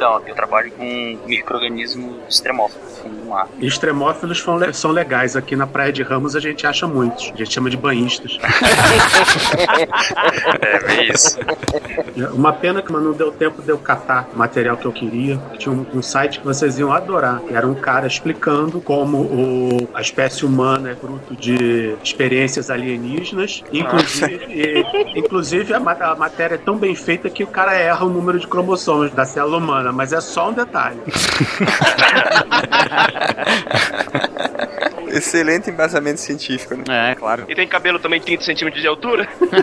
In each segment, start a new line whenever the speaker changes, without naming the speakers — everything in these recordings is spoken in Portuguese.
Então, eu trabalho com micro-organismos extremófilos no mar.
E extremófilos são le- são legais. Aqui na Praia de Ramos a gente acha muitos. A gente chama de banhistas.
É, bem isso.
Uma pena que mas não deu tempo de eu catar o material que eu queria. Tinha um, um site que vocês iam adorar. Era um cara explicando como o- a espécie humana é fruto de experiências alienígenas. Inclusive, e- inclusive a, a matéria é tão bem feita que o cara erra o número de cromossomos da célula humana, mas é só um detalhe.
Excelente embasamento científico, né?
É, claro.
E tem cabelo também de 30 centímetros de altura?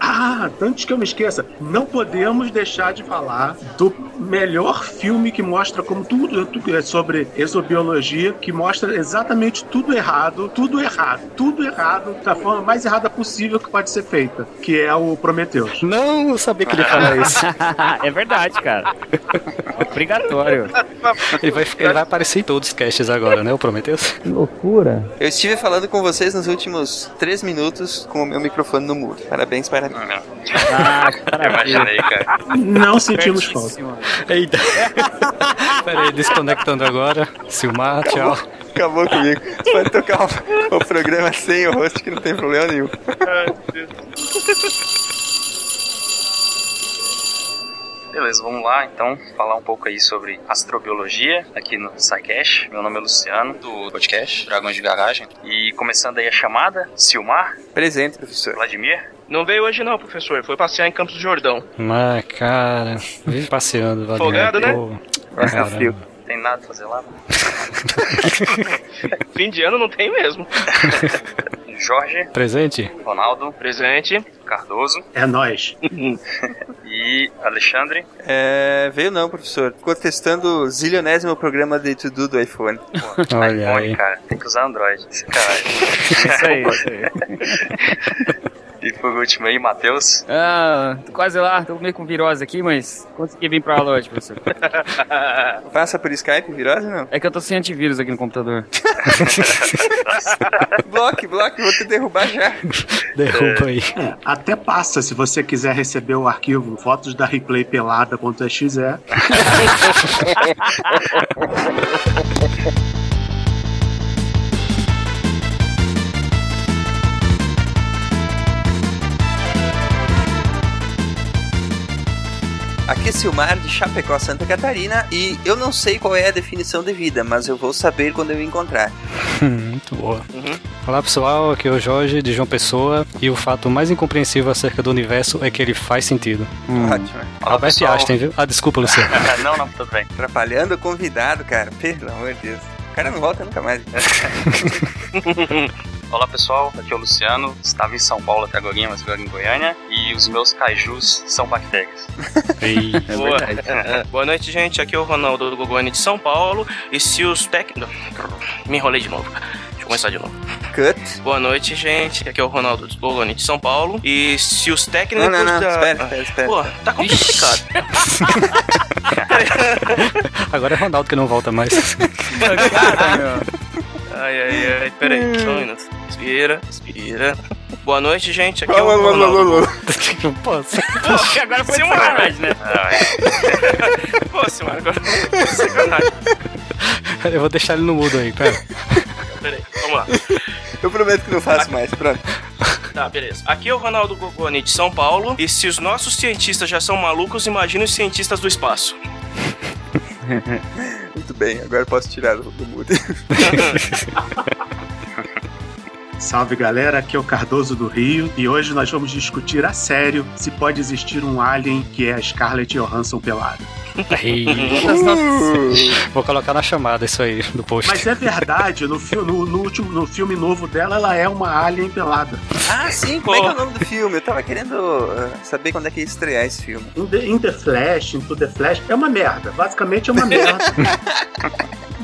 Ah, antes que eu me esqueça, não podemos deixar de falar do melhor filme que mostra como tudo, tudo é sobre exobiologia, que mostra exatamente tudo errado, tudo errado, tudo errado, da forma mais errada possível que pode ser feita, que é o Prometheus.
Não, eu sabia que ele ia falar isso.
é verdade, cara. Obrigatório.
Ele vai, ele vai aparecer em todos os casts agora, né? O Prometheus?
Que loucura.
Eu estive falando com vocês nos últimos três minutos com o meu microfone no muro. Parabéns para mim.
Ah,
Eu imaginei, cara.
Não sentimos falta.
Eita. Pera aí, desconectando agora. Silmar, tchau.
Acabou comigo. Pode tocar o, o programa sem o host que não tem problema nenhum.
Beleza, vamos lá então falar um pouco aí sobre astrobiologia aqui no SciCash. Meu nome é Luciano, do podcast Dragões de Garagem. E começando aí a chamada, Silmar,
Presente, professor.
Vladimir,
Não veio hoje não, professor. Foi passear em Campos do Jordão.
Mas, cara, vive passeando. Vladimir.
Folgado, né?
Pô, caramba.
Tem nada pra fazer lá?
Fim de ano não tem mesmo.
Jorge,
Presente?
Ronaldo,
Presente.
Cardoso
É nós.
e Alexandre.
É, veio não, professor. Ficou testando o zilionésimo programa de to-do do iPhone.
Pô,
Olha
iPhone,
aí.
cara, tem que usar Android.
Isso aí, isso aí.
E por último aí, Matheus.
Ah, tô quase lá, tô meio com virose aqui, mas consegui vir pra aula hoje, professor.
Passa por Skype, virose não?
É que eu tô sem antivírus aqui no computador.
bloque, bloque, vou te derrubar já.
Derruba aí.
É, até passa se você quiser receber o arquivo fotos da replay pelada.exe.
Aqui é Silmar de Chapecó, Santa Catarina, e eu não sei qual é a definição de vida, mas eu vou saber quando eu encontrar.
Muito boa. Olá pessoal, aqui é o Jorge de João Pessoa e o fato mais incompreensível acerca do universo é que ele faz sentido. Hum.
Ótimo.
Olá,
Albert
pessoal.
Einstein, viu? Ah, desculpa, Luciano.
não, não, tudo bem.
Atrapalhando o convidado, cara. Pelo amor de Deus. O cara não volta nunca mais.
Olá pessoal, aqui é o Luciano. Estava em São Paulo até agora, mas agora em Goiânia. E os meus kaijus são bactérias.
Ei, é
Boa.
verdade.
Boa noite, gente. Aqui é o Ronaldo do Gogoni de São Paulo. E se os técnicos. Me enrolei de novo. Deixa eu começar de novo.
Cut.
Boa noite, gente. Aqui é o Ronaldo do Gogoni de São Paulo. E se os técnicos.
Não, não, não.
da-
Espera, espera, espera.
Pô, tá complicado.
Agora é Ronaldo que não volta mais.
Ai, ai, ai. Pera aí, só um minuto. Respira, respira. Boa noite, gente. Aqui é
Alô,
o
alô, alô,
Ronaldo.
alô.
Não posso.
Pô, agora foi sacanagem, né?
Pô, senhora, agora sacanagem.
Eu vou deixar ele no mudo aí, pera.
Pera aí, vamos lá.
Eu prometo que não faço mais. Pronto.
Tá, beleza. Aqui é o Ronaldo Gogoni de São Paulo. E se os nossos cientistas já são malucos, imagine os cientistas do espaço.
Muito bem, agora posso tirar do mudo.
Salve galera, aqui é o Cardoso do Rio e hoje nós vamos discutir a sério se pode existir um alien que é a Scarlett Johansson pelada.
Vou colocar na chamada isso aí do post.
Mas é verdade, no, fi- no- no último, no filme novo dela, ela é uma alien pelada.
Ah, sim, como é que é o nome do filme? Eu tava querendo uh, saber quando é que ia estrear esse filme.
In the, in the Flash, Into the Flash, é uma merda. Basicamente é uma merda.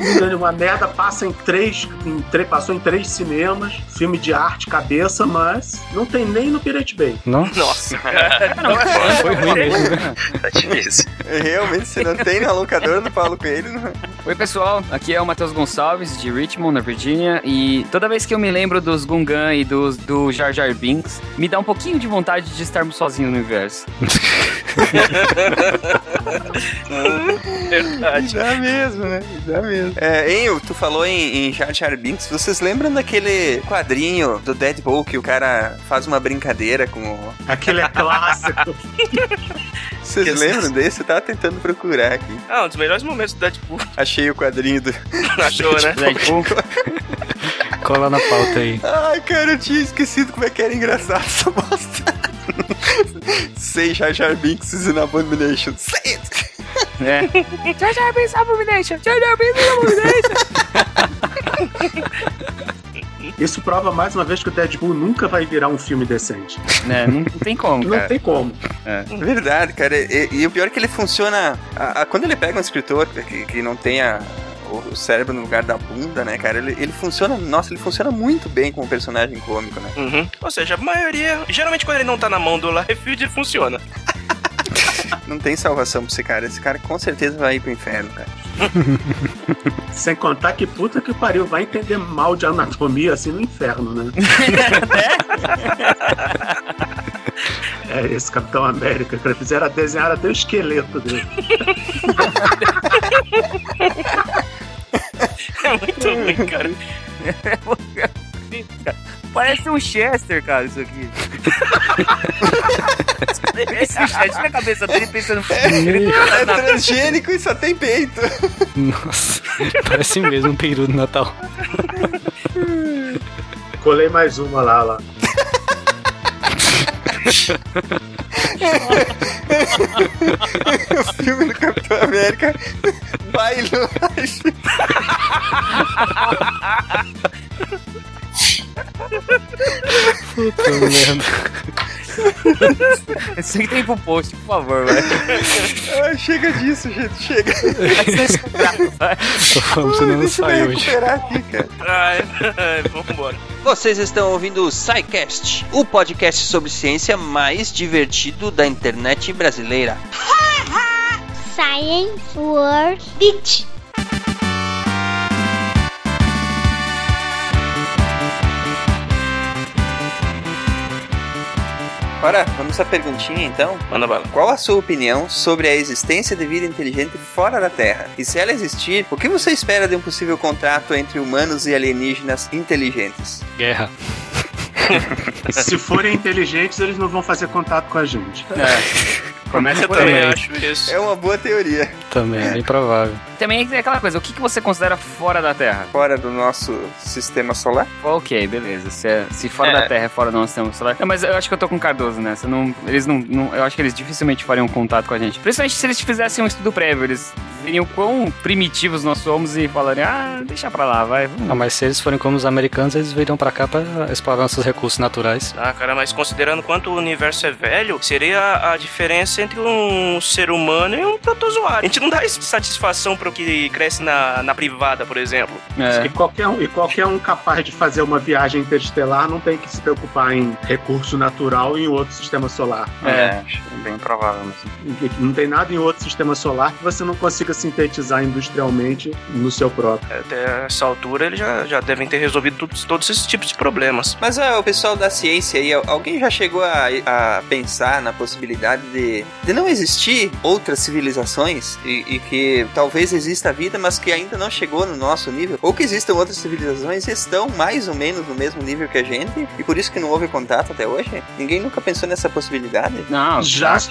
Lindo, uma merda, passa em três, em três, passou em três cinemas, filme de arte, cabeça, mas não tem nem no Pirate Bay.
Não?
Nossa.
Foi ruim mesmo. né?
Tá difícil.
Realmente, se não tem na locadora do Paulo Coelho, não...
Oi, pessoal. Aqui é o Matheus Gonçalves, de Richmond, na Virgínia. E toda vez que eu me lembro dos Gungan e dos, do Jar Jar Binks, me dá um pouquinho de vontade de estarmos sozinhos no universo.
Verdade.
Dá mesmo, né? Dá mesmo. É, Enio, tu falou em, em Jar Jar Binks. Vocês lembram daquele quadrinho do Deadpool que o cara faz uma brincadeira com o...
Aquele é clássico.
Vocês
Que-
lembram desse? Eu tava tentando procurar aqui.
Ah, um dos melhores momentos do Deadpool.
Achei o quadrinho do...
Achou, né?
Deadpool.
Cola na pauta aí.
Ai, cara, eu tinha esquecido como é que era engraçado essa bosta. Say Jar Jar Binks is an abomination. Say it!
É. Jar Jar Binks Abomination! Jar Jar Binks Abomination!
Isso prova mais uma vez que o Deadpool nunca vai virar um filme decente.
É, não, não tem como,
Não
cara.
tem como.
Verdade, cara. E, e o pior é que ele funciona. a- a- quando ele pega um escritor que, que não tenha o cérebro no lugar da bunda, né, cara? Ele, ele funciona. Nossa, ele funciona muito bem como personagem cômico, né?
Uhum. Ou seja, a maioria. Geralmente quando ele não tá na mão do ele funciona.
Não tem salvação pra esse cara. Esse cara com certeza vai ir pro inferno, cara.
Sem contar que puta que pariu, vai entender mal de anatomia assim no inferno, né? É esse Capitão América, que fizeram desenhar até o esqueleto dele.
É muito ruim, cara.
Parece um Chester, cara, isso aqui. Esse Chester na cabeça dele pensando.
É transgênico e só tem peito.
Nossa, parece mesmo um peru do Natal.
Colei mais uma lá, lá.
o filme do Capitão América vai longe.
Puta merda.
Tem pro post, por favor, velho.
Ah, chega disso, gente. Chega.
Tô falando, você não
Deixa eu
sai
me
hoje.
recuperar aqui, cara.
Ai, vambora.
Vocês estão ouvindo o SciCast, o podcast sobre ciência mais divertido da internet brasileira.
Science World Beach.
Ora, vamos à perguntinha então.
Manda bala.
Qual a sua opinião sobre a existência de vida inteligente fora da Terra? E se ela existir, o que você espera de um possível contrato entre humanos e alienígenas inteligentes?
Guerra.
Se forem inteligentes, eles não vão fazer contato com a gente.
Começa por
também
aí.
acho isso.
É uma boa teoria.
Também, é bem provável.
Também é aquela coisa, o que, que você considera fora da Terra?
Fora do nosso sistema solar?
Ok, beleza. Se, é- se fora
É.
da Terra é fora do nosso sistema solar. Não, mas eu acho que eu tô com o Cardoso nessa. Não, eles não, não- Eu acho que eles dificilmente fariam contato com a gente. Principalmente se eles fizessem um estudo prévio. Eles veriam quão primitivos nós somos e falariam, ah, deixa pra lá, vai.
Ah, mas se eles forem como os americanos, eles viriam pra cá pra explorar nossos recursos naturais.
Ah, cara, mas considerando quanto o universo é velho, seria a diferença entre um ser humano e um protozoário. A gente não dá satisfação pro que cresce na, na privada, por exemplo.
É.
E, qualquer um, e qualquer um capaz de fazer uma viagem interestelar não tem que se preocupar em recurso natural em outro sistema solar.
É, acho bem provável mesmo.
Não tem nada em outro sistema solar que você não consiga sintetizar industrialmente no seu próprio.
Até essa altura eles já, já devem ter resolvido todos, todos esses tipos de problemas.
Mas ah, o pessoal da ciência aí, alguém já chegou a, a pensar na possibilidade de, de não existir outras civilizações e, e que talvez exista vida, mas que ainda não chegou no nosso nível? Ou que existam outras civilizações e estão mais ou menos no mesmo nível que a gente e por isso que não houve contato até hoje? Ninguém nunca pensou nessa possibilidade?
Não,
Já-
já.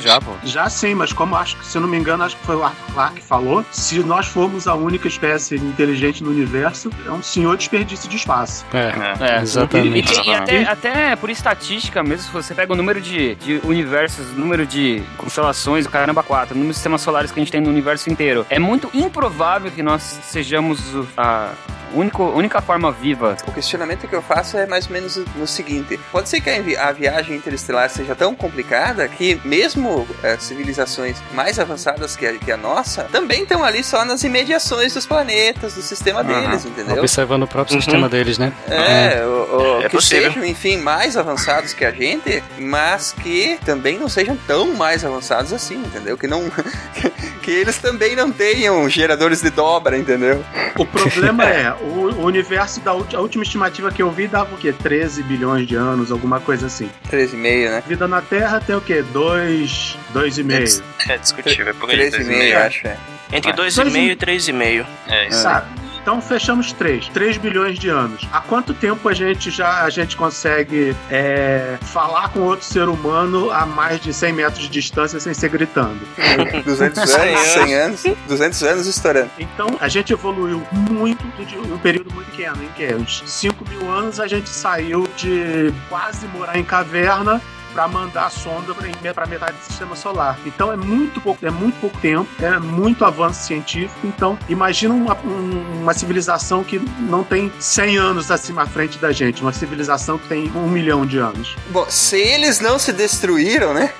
Já, pô.
Já sim, mas como acho que, se eu não me engano, acho que foi o Arthur Clarke que falou, se nós formos a única espécie inteligente no universo, é um senhor desperdício de espaço.
É,
É. E,
exatamente.
tem- e até, até por estatística mesmo, se você pega o número de, de universos, o número de constelações, o caramba 4, o número de sistemas solares que a gente tem no universo inteiro, é muito improvável que nós sejamos a, único, única forma viva.
O questionamento que eu faço é mais ou menos no seguinte: pode ser que a, vi- a viagem interestelar seja tão complicada que, mesmo eh, civilizações mais avançadas que a, que a nossa, também estão ali só nas imediações dos planetas, do sistema
Aham.
deles, entendeu?
Observando o próprio
Uhum.
sistema deles, né?
É, o, o-
É
que
possível.
sejam, enfim, mais avançados que a gente, mas que também não sejam tão mais avançados assim, entendeu? Que não. que eles também não tenham geradores de dobra, entendeu?
O problema é, o, o universo da a última estimativa que eu vi dava o quê? 13 bilhões de anos, alguma coisa assim.
13,5, né?
Vida na Terra tem o quê? 2, 2,5.
É discutível, é por aí.
13,5,
3,5.
acho, é.
Entre
Ah.
2,5 e 3,5.
É isso.
Tá. Então fechamos 3, 3 bilhões de anos. Há quanto tempo a gente já a gente consegue é, falar com outro ser humano a mais de 100 metros de distância sem ser gritando?
200 anos, 100 anos, 200 anos estourando.
Então a gente evoluiu muito de um período muito pequeno, em que é, uns 5 mil anos a gente saiu de quase morar em caverna para mandar a sonda para metade do sistema solar. Então é muito pouco, é muito pouco tempo, é muito avanço científico. Então imagina uma, um- uma civilização que não tem 100 anos acima à frente da gente, uma civilização que tem um milhão de anos.
Bom, se eles não se destruíram, né?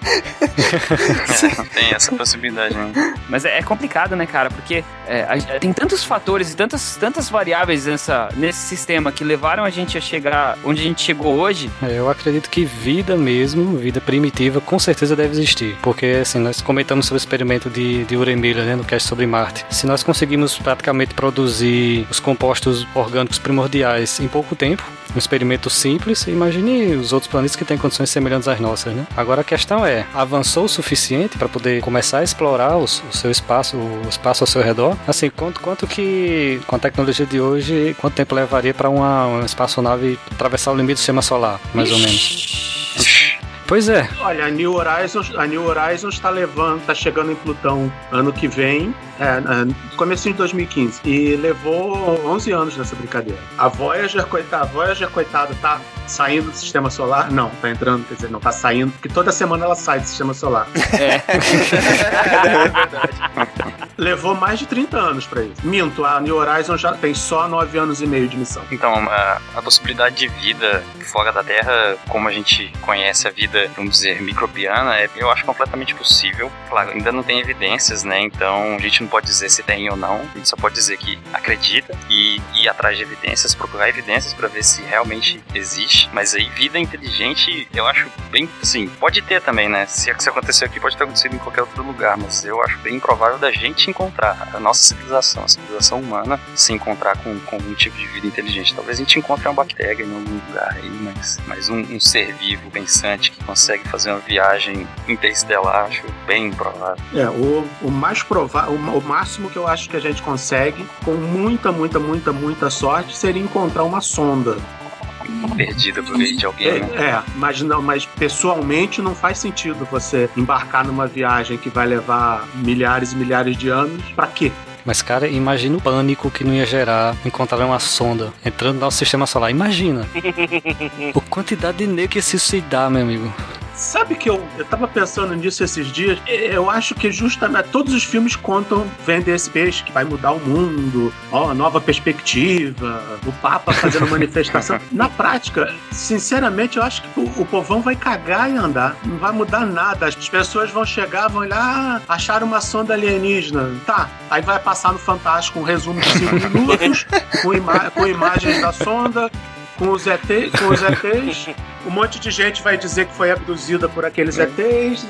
Tem essa possibilidade, né?
Mas é, é complicado, né, cara? Porque é, a- tem tantos fatores e tantas, tantas variáveis nessa, nesse sistema que levaram a gente a chegar onde a gente chegou hoje.
É, Eu acredito que vida mesmo, vida primitiva, com certeza deve existir. Porque, assim, nós comentamos sobre o experimento de, de Uremila, né, no cast sobre Marte. Se nós conseguimos praticamente produzir os compostos orgânicos primordiais em pouco tempo, um experimento simples, imagine os outros planetas que têm condições semelhantes às nossas, né? Agora a questão é, avançou o suficiente para poder começar a explorar os- o, seu espaço, o espaço ao seu redor? Assim, quanto, quanto que, com a tecnologia de hoje, quanto tempo levaria para uma, uma espaçonave atravessar o limite do sistema solar, mais ou menos? Pois é,
Olha, a New Horizons, a New Horizons está levando, está chegando em Plutão ano que vem, é, é, comecinho de 2015, e levou 11 anos nessa brincadeira. A Voyager, coitada, a Voyager, coitada, tá saindo do sistema solar? Não, tá entrando, quer dizer, não tá saindo, porque toda semana ela sai do sistema solar. Levou mais de 30 anos pra isso. Minto, a New Horizons já tem só 9 anos e meio de missão.
Então, a, a possibilidade de vida fora da Terra, como a gente conhece a vida, vamos dizer, microbiana, é, eu acho completamente possível. Claro, ainda não tem evidências, né? Então a gente não pode dizer se tem ou não. A gente só pode dizer que acredita e ir atrás de evidências, procurar evidências para ver se realmente existe. Mas aí, vida inteligente, eu acho bem. Assim, pode ter também, né? Se, se aconteceu aqui, pode ter acontecido em qualquer outro lugar. Mas eu acho bem improvável da gente encontrar a nossa civilização, a civilização humana, se encontrar com, com tipo de vida inteligente. Talvez a gente encontre uma bactéria em algum lugar aí, mas, mas um, um ser vivo, pensante, que consegue fazer uma viagem interestelar, acho bem improvável.
É, o, o mais provável, o, o máximo que eu acho que a gente consegue, com muita, muita, muita, muita sorte, seria encontrar uma sonda.
Perdida por aí de alguém, né?
É, é, mas não, mas pessoalmente não faz sentido você embarcar numa viagem que vai levar milhares e milhares de anos. Pra quê?
Mas, cara, imagina o pânico que não ia gerar encontrar uma sonda entrando no nosso sistema solar. Imagina. a quantidade de nego que se suicidar, meu amigo.
Sabe que eu, eu tava pensando nisso esses dias? Eu acho que justamente todos os filmes contam, vendem esse peixe que vai mudar o mundo, ó, nova perspectiva, o Papa fazendo manifestação. Na prática, sinceramente, eu acho que o, o povão vai cagar e andar. Não vai mudar nada. As pessoas vão chegar, vão olhar, ah, acharam uma sonda alienígena. Tá. Aí vai passar no Fantástico um resumo de 5 minutos, com, ima- com imagens da sonda, com os, ET, com os ETs. Um monte de gente vai dizer que foi abduzida por aqueles ETs.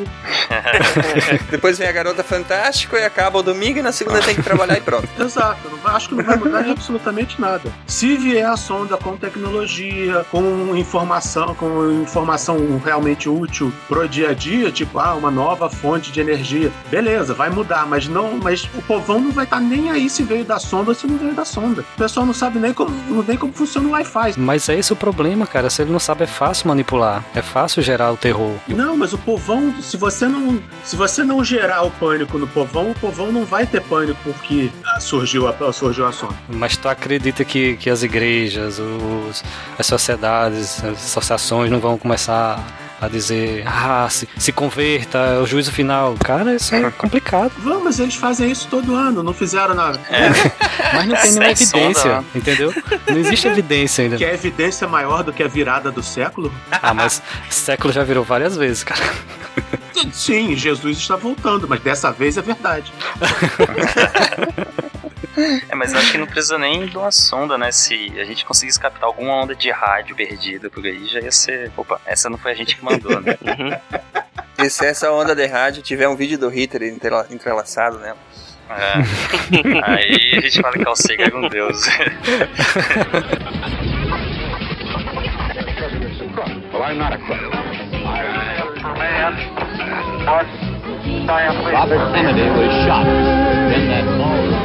Depois vem a garota fantástica e acaba o domingo e na segunda tem que trabalhar e pronto.
Exato, acho que não vai mudar absolutamente nada. Se vier a sonda com tecnologia, com informação, com informação realmente útil pro dia a dia, tipo, ah, uma nova fonte de energia, beleza, vai mudar, mas não, mas o povão não vai estar nem aí se veio da sonda ou se não veio da sonda. O pessoal não sabe nem como, nem como funciona o Wi-Fi.
Mas é esse o problema, cara. Se ele não sabe, é fácil manipular. É fácil gerar o terror.
Não, mas o povão, se você não, se você não gerar o pânico no povão, o povão não vai ter pânico porque ah, surgiu a, surgiu a.
Mas tu acredita que, que as igrejas, os, as sociedades, as associações não vão começar a dizer, ah, se, se converta, é o juízo final. Cara, isso é complicado.
Vamos, eles fazem isso todo ano, não fizeram nada.
Mas não tem nenhuma
sonda,
evidência,
né?
entendeu? Não existe evidência ainda.
Que é evidência maior do que a virada do século?
Ah, mas século já virou várias vezes, cara.
Sim, Jesus está voltando, mas dessa vez é verdade.
É, mas eu acho que não precisa nem de uma sonda, né? Se a gente conseguisse captar alguma onda de rádio perdida por aí, já ia ser. Opa, essa não foi a gente que mandou, né?
E se essa onda de rádio tiver um vídeo do Hitler entrela- entrelaçado nela?
É. Aí a gente fala que Carl Sagan era um deus.
Robert Kennedy was shot in that ballroom.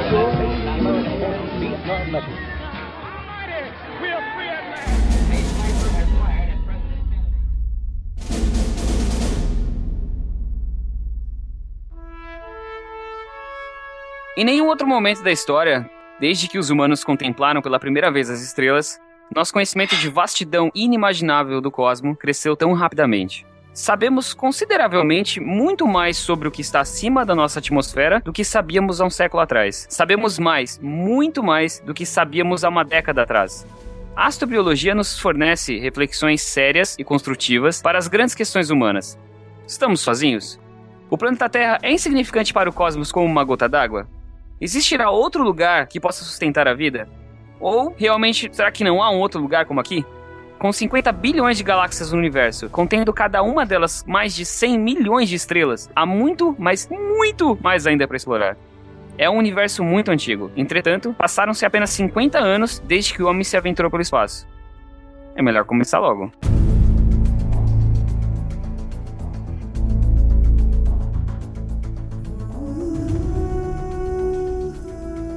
Em nenhum outro momento da história, desde que os humanos contemplaram pela primeira vez as estrelas, nosso conhecimento de vastidão inimaginável do cosmo cresceu tão rapidamente. Sabemos consideravelmente muito mais sobre o que está acima da nossa atmosfera do que sabíamos há um século atrás. Sabemos mais, muito mais, do que sabíamos há uma década atrás. A astrobiologia nos fornece reflexões sérias e construtivas para as grandes questões humanas. Estamos sozinhos? O planeta Terra é insignificante para o cosmos como uma gota d'água? Existirá outro lugar que possa sustentar a vida? Ou, realmente, será que não há um outro lugar como aqui? Com 50 bilhões de galáxias no universo, contendo cada uma delas mais de 100 milhões de estrelas, há muito, mas muito mais ainda para explorar. É um universo muito antigo. Entretanto, passaram-se apenas 50 anos desde que o homem se aventurou pelo espaço. É melhor começar logo.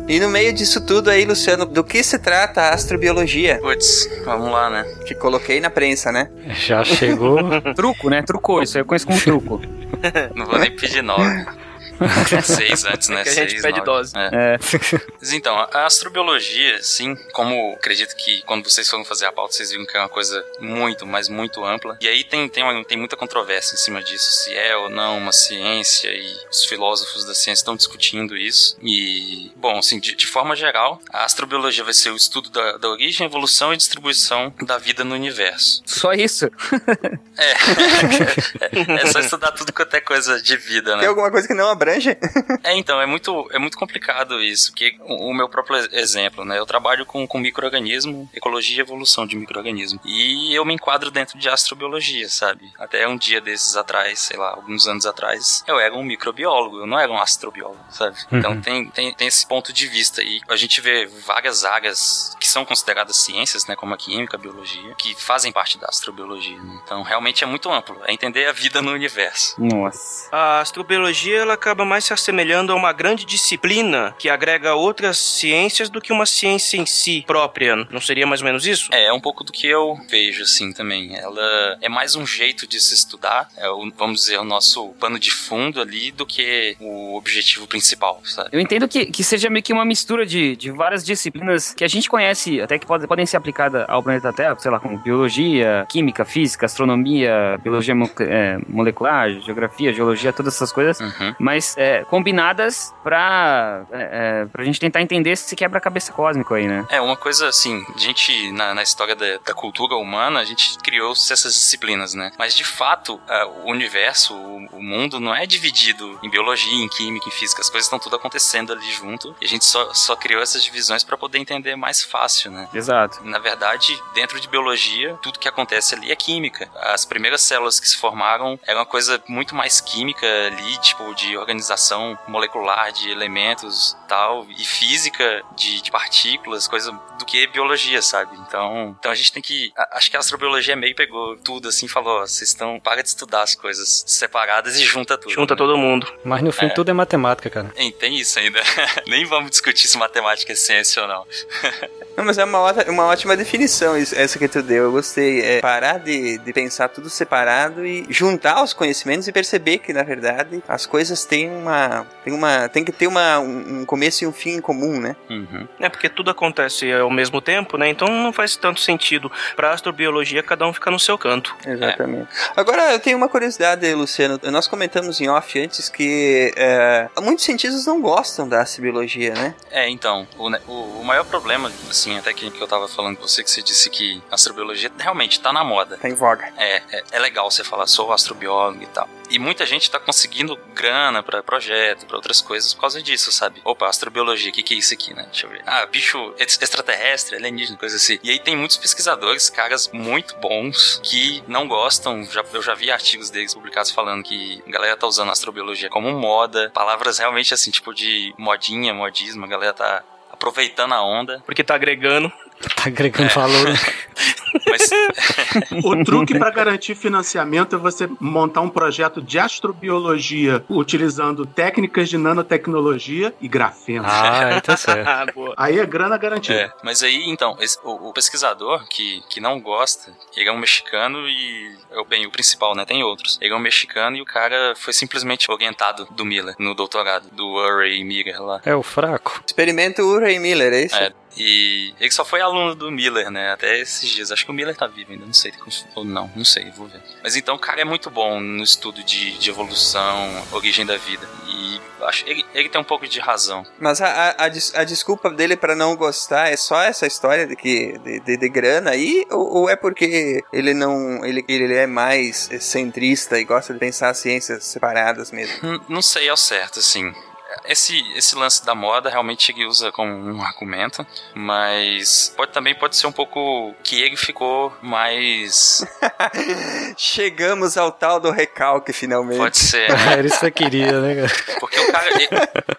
E no meio disso tudo aí, Luciano, do que se trata a astrobiologia?
Putz, vamos lá, né?
Que coloquei na prensa, né?
Já chegou.
Truco, né? Trucou. Isso aí eu conheço como truco.
Não vou nem pedir nove. Seis antes, né?
que a gente
Seis,
pede
nove.
dose.
É.
É.
Mas então, a astrobiologia, sim, como acredito que quando vocês foram fazer a pauta, vocês viram que é uma coisa muito, mas muito ampla. E aí tem, tem, uma- tem muita controvérsia em cima disso, se é ou não uma ciência, e os filósofos da ciência estão discutindo isso. E, bom, assim, de, de forma geral, a astrobiologia vai ser o estudo da, da origem, evolução e distribuição da vida no universo.
Só isso.
É, é só estudar tudo quanto é coisa de vida, né?
Tem alguma coisa que não abrange?
É, então, é muito, é muito complicado isso, porque o, o meu próprio ex- exemplo, né? Eu trabalho com, com microorganismo, ecologia e evolução de microorganismo. E eu me enquadro dentro de astrobiologia, sabe? Até um dia desses atrás, sei lá, alguns anos atrás, eu era um microbiólogo, eu não era um astrobiólogo, sabe? Então tem, tem, tem esse ponto de vista. E a gente vê várias áreas que são consideradas ciências, né? Como a química, a biologia, que fazem parte da astrobiologia. né? Então realmente é muito amplo, é entender a vida no universo.
Nossa.
A astrobiologia ela acaba mais se assemelhando a uma grande disciplina que agrega outras ciências do que uma ciência em si própria. Não seria mais ou menos isso?
É, é um pouco do que eu vejo, assim, também. Ela é mais um jeito de se estudar, é o, vamos dizer, o nosso pano de fundo ali, do que o objetivo principal, sabe?
Eu entendo que, que seja meio que uma mistura de, de várias disciplinas que a gente conhece, até que pode- podem ser aplicadas ao planeta Terra, sei lá, como biologia, química, física, astronomia, biologia mo- é, molecular, geografia, geologia, todas essas coisas,
Uhum.
mas é, combinadas pra, é, é, pra gente tentar entender esse quebra-cabeça cósmico aí, né?
É, uma coisa assim, a gente, na, na história da, da cultura humana, a gente criou essas disciplinas, né? Mas de fato, ah, o universo, o, o mundo não é dividido em biologia, em química, em física, as coisas estão tudo acontecendo ali junto, e a gente só, só criou essas divisões para poder entender mais fácil, né?
Exato.
Na verdade, dentro de biologia, tudo que acontece ali é química. As primeiras células que se formaram era uma coisa muito mais química ali, tipo, de organização molecular de elementos tal, e física de, de partículas, coisa do que biologia, sabe? Então, então a gente tem que. a- Acho que a astrobiologia meio pegou tudo assim e falou: ó, vocês estão. Para de estudar as coisas separadas e junta tudo.
Junta
né?
todo mundo.
Mas no fim
É.
tudo é matemática, cara.
Tem, tem isso ainda. Nem vamos discutir se matemática é ciência ou não.
Não, mas é uma, ótima- uma ótima definição isso- essa que tu deu. Eu gostei. É parar de, de pensar tudo separado e juntar os conhecimentos e perceber que, na verdade, as coisas têm tem uma. Tem uma. Tem que ter uma, um começo e um fim em comum, né?
Uhum.
É porque tudo acontece ao mesmo tempo, né? Então não faz tanto sentido. Pra astrobiologia, cada um fica no seu canto.
Exatamente. Agora, eu tenho uma curiosidade, Luciano. Nós comentamos em off antes que é, muitos cientistas não gostam da astrobiologia, né?
É, então, o, o, o maior problema, assim, até que, que eu tava falando com você, que você disse que a astrobiologia realmente tá na moda.
Tá em voga.
É, é, é legal você falar, sou astrobiólogo e tal. E muita gente tá conseguindo grana pra projeto, pra outras coisas por causa disso, sabe? Opa, astrobiologia, o que, que é isso aqui, né? Deixa eu ver. Ah, bicho ex- extraterrestre, alienígena, coisa assim. E aí tem muitos pesquisadores, caras muito bons, que não gostam. Já, eu já vi artigos deles publicados falando que a galera tá usando astrobiologia como moda. Palavras realmente assim, tipo de modinha, modismo. A galera tá aproveitando a onda.
Porque tá agregando.
Tá agregando valor. né?
Mas
O truque para garantir financiamento é você montar um projeto de astrobiologia utilizando técnicas de nanotecnologia e grafeno.
Ah, então certo.
Ah.
Aí é grana garantida.
É, mas aí, então, esse- o, o pesquisador que, que não gosta, ele é um mexicano e, é o- bem, o principal, né, tem outros. Ele é um mexicano e o cara foi simplesmente orientado do Miller, no doutorado, do Urey Miller lá.
É o fraco.
Experimento Urey Miller, é isso?
É, e ele só foi aluno do Miller, né, até esses dias. Acho que o Miller tá vivo ainda, não sei, ou não, não sei, vou ver. Mas então o cara é muito bom no estudo de, de evolução, origem da vida. E acho ele, ele tem um pouco de razão.
Mas a, a, a des- a desculpa dele pra não gostar é só essa história de que de, de, de grana aí ou, ou é porque ele não ele, ele é mais centrista e gosta de pensar as ciências separadas mesmo?
N- Não sei ao certo, assim. Esse, esse lance da moda realmente ele usa como um argumento, mas pode, também pode ser um pouco que ele ficou mais.
Chegamos ao tal do recalque finalmente.
Pode ser.
Era isso que eu queria, né, cara?
Porque o cara. ele-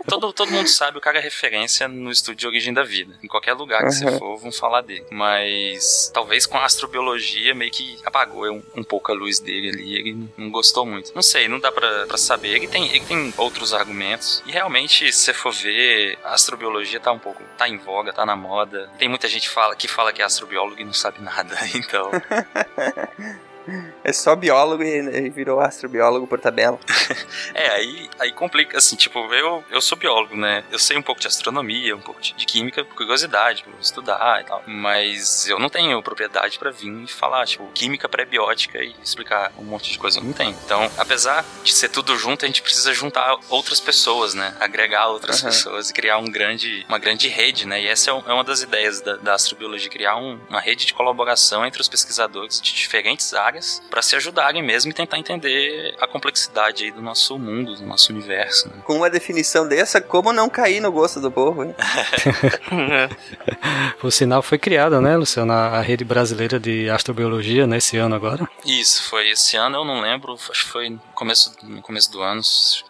todo, todo mundo sabe, o cara é referência no estudo de origem da vida. Em qualquer lugar que você
Uhum.
for, vão falar dele. Mas talvez com a astrobiologia meio que apagou um, um pouco a luz dele ali. Ele não gostou muito. Não sei, não dá pra, pra saber. Ele tem, ele tem outros argumentos. E realmente, se você for ver, a astrobiologia tá um pouco. tá em voga, tá na moda. Tem muita gente fala, que fala que é astrobiólogo e não sabe nada. Então.
É só biólogo e, virou astrobiólogo por tabela.
É, aí, aí complica, assim, tipo, eu, eu sou biólogo, né? Eu sei um pouco de astronomia, um pouco de, de química, por curiosidade, por estudar e tal. Mas eu não tenho propriedade pra vir e falar, tipo, química pré-biótica e explicar um monte de coisa. Eu não tenho. Então, apesar de ser tudo junto, a gente precisa juntar outras pessoas, né? Agregar outras
Aham.
pessoas e criar um grande, uma grande rede, né? E essa é, um- é uma das ideias da, da astrobiologia, criar um- uma rede de colaboração entre os pesquisadores de diferentes áreas para se ajudarem mesmo e tentar entender a complexidade aí do nosso mundo, do nosso universo. Né?
Com uma definição dessa, como não cair no gosto do povo, hein?
Por sinal, foi criada, né, Luciano, a rede brasileira de astrobiologia nesse ano agora.
Isso, foi esse ano, eu não lembro, acho que foi começo, no começo do ano.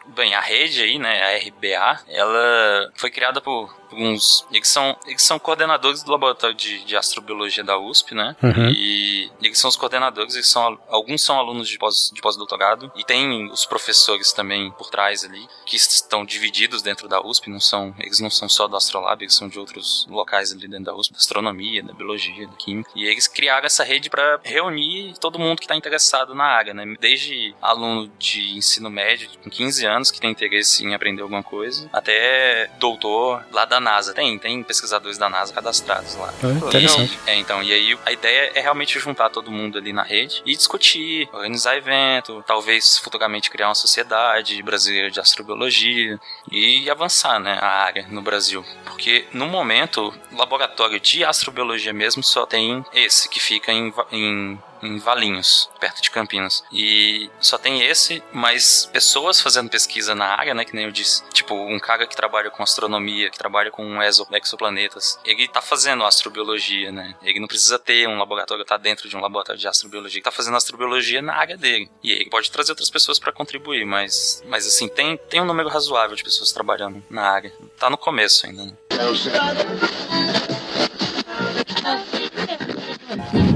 Bem, a rede aí, né, a RBA, ela foi criada por alguns. Eles são, eles são coordenadores do laboratório de, de astrobiologia da USP, né?
Uhum.
E eles são os coordenadores, eles são, al- alguns são alunos de pós- de pós-doutorado, e tem os professores também por trás ali, que estão divididos dentro da USP, não são, eles não são só do Astrolab, eles são de outros locais ali dentro da USP, da astronomia, da biologia, da química. E eles criaram essa rede para reunir todo mundo que está interessado na área, né? Desde aluno de ensino médio, com 15 anos, que tem interesse em aprender alguma coisa, até doutor lá da NASA. Tem, tem pesquisadores da NASA cadastrados lá.
É, interessante.
É, então, e aí a ideia é realmente juntar todo mundo ali na rede e discutir, organizar evento, talvez futuramente criar uma sociedade brasileira de astrobiologia e avançar, né, a área no Brasil. Porque no momento, o laboratório de astrobiologia mesmo só tem esse que fica em, em em Valinhos, perto de Campinas. E só tem esse, mas pessoas fazendo pesquisa na área, né, que nem eu disse. Tipo, um cara que trabalha com astronomia, que trabalha com exo- exoplanetas, ele tá fazendo astrobiologia, né? Ele não precisa ter um laboratório, tá dentro de um laboratório de astrobiologia, ele tá fazendo astrobiologia na área dele. E ele pode trazer outras pessoas para contribuir, mas, mas assim, tem, tem um número razoável de pessoas trabalhando na área. Tá no começo ainda, né?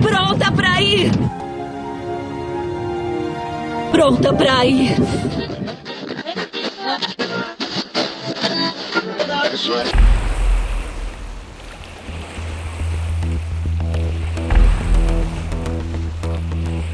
Pronta pra ir! Pronta pra ir!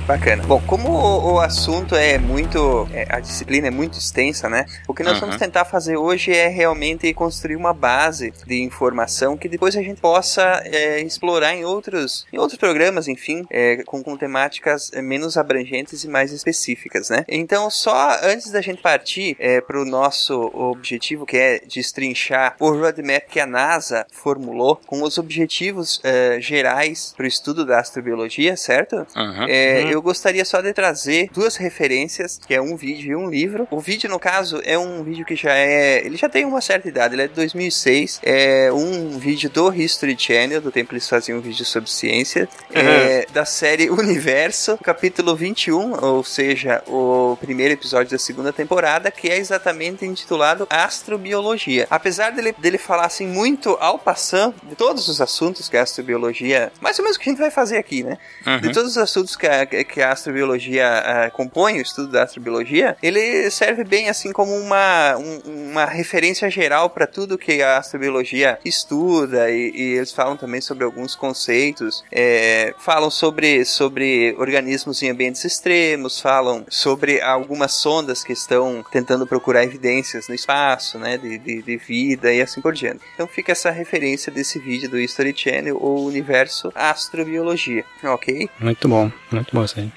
Bacana. Bom, como o, o assunto é muito. é, a disciplina é muito extensa, né? O que nós
Uhum.
vamos tentar fazer hoje é realmente construir uma base de informação que depois a gente possa é, explorar em outros, em outros programas, enfim, é, com, com temáticas é, menos abrangentes e mais específicas, né? Então, só antes da gente partir é, para o nosso objetivo, que é destrinchar o roadmap que a NASA formulou com os objetivos é, gerais para o estudo da astrobiologia, certo?
Uhum.
É, Eu gostaria só de trazer duas referências, que é um vídeo e um livro. O vídeo, no caso, é um vídeo que já é. Ele já tem uma certa idade, ele é de 2006. É um vídeo do History Channel, do tempo eles faziam um vídeo sobre ciência, é, da série Universo, capítulo 21, ou seja, o primeiro episódio da segunda temporada, que é exatamente intitulado Astrobiologia. Apesar dele, dele falar assim muito ao passant de todos os assuntos que a astrobiologia. Mais ou menos o que a gente vai fazer aqui, né? De todos os assuntos que a, que a astrobiologia ah, compõe, o estudo da astrobiologia, ele serve bem assim como uma, um- uma referência geral para tudo que a astrobiologia estuda e, e eles falam também sobre alguns conceitos, é, falam sobre, sobre organismos em ambientes extremos, falam sobre algumas sondas que estão tentando procurar evidências no espaço, né, de, de, de vida e assim por diante. Então fica essa referência desse vídeo do History Channel, o universo astrobiologia, ok?
Muito bom, muito bom aí.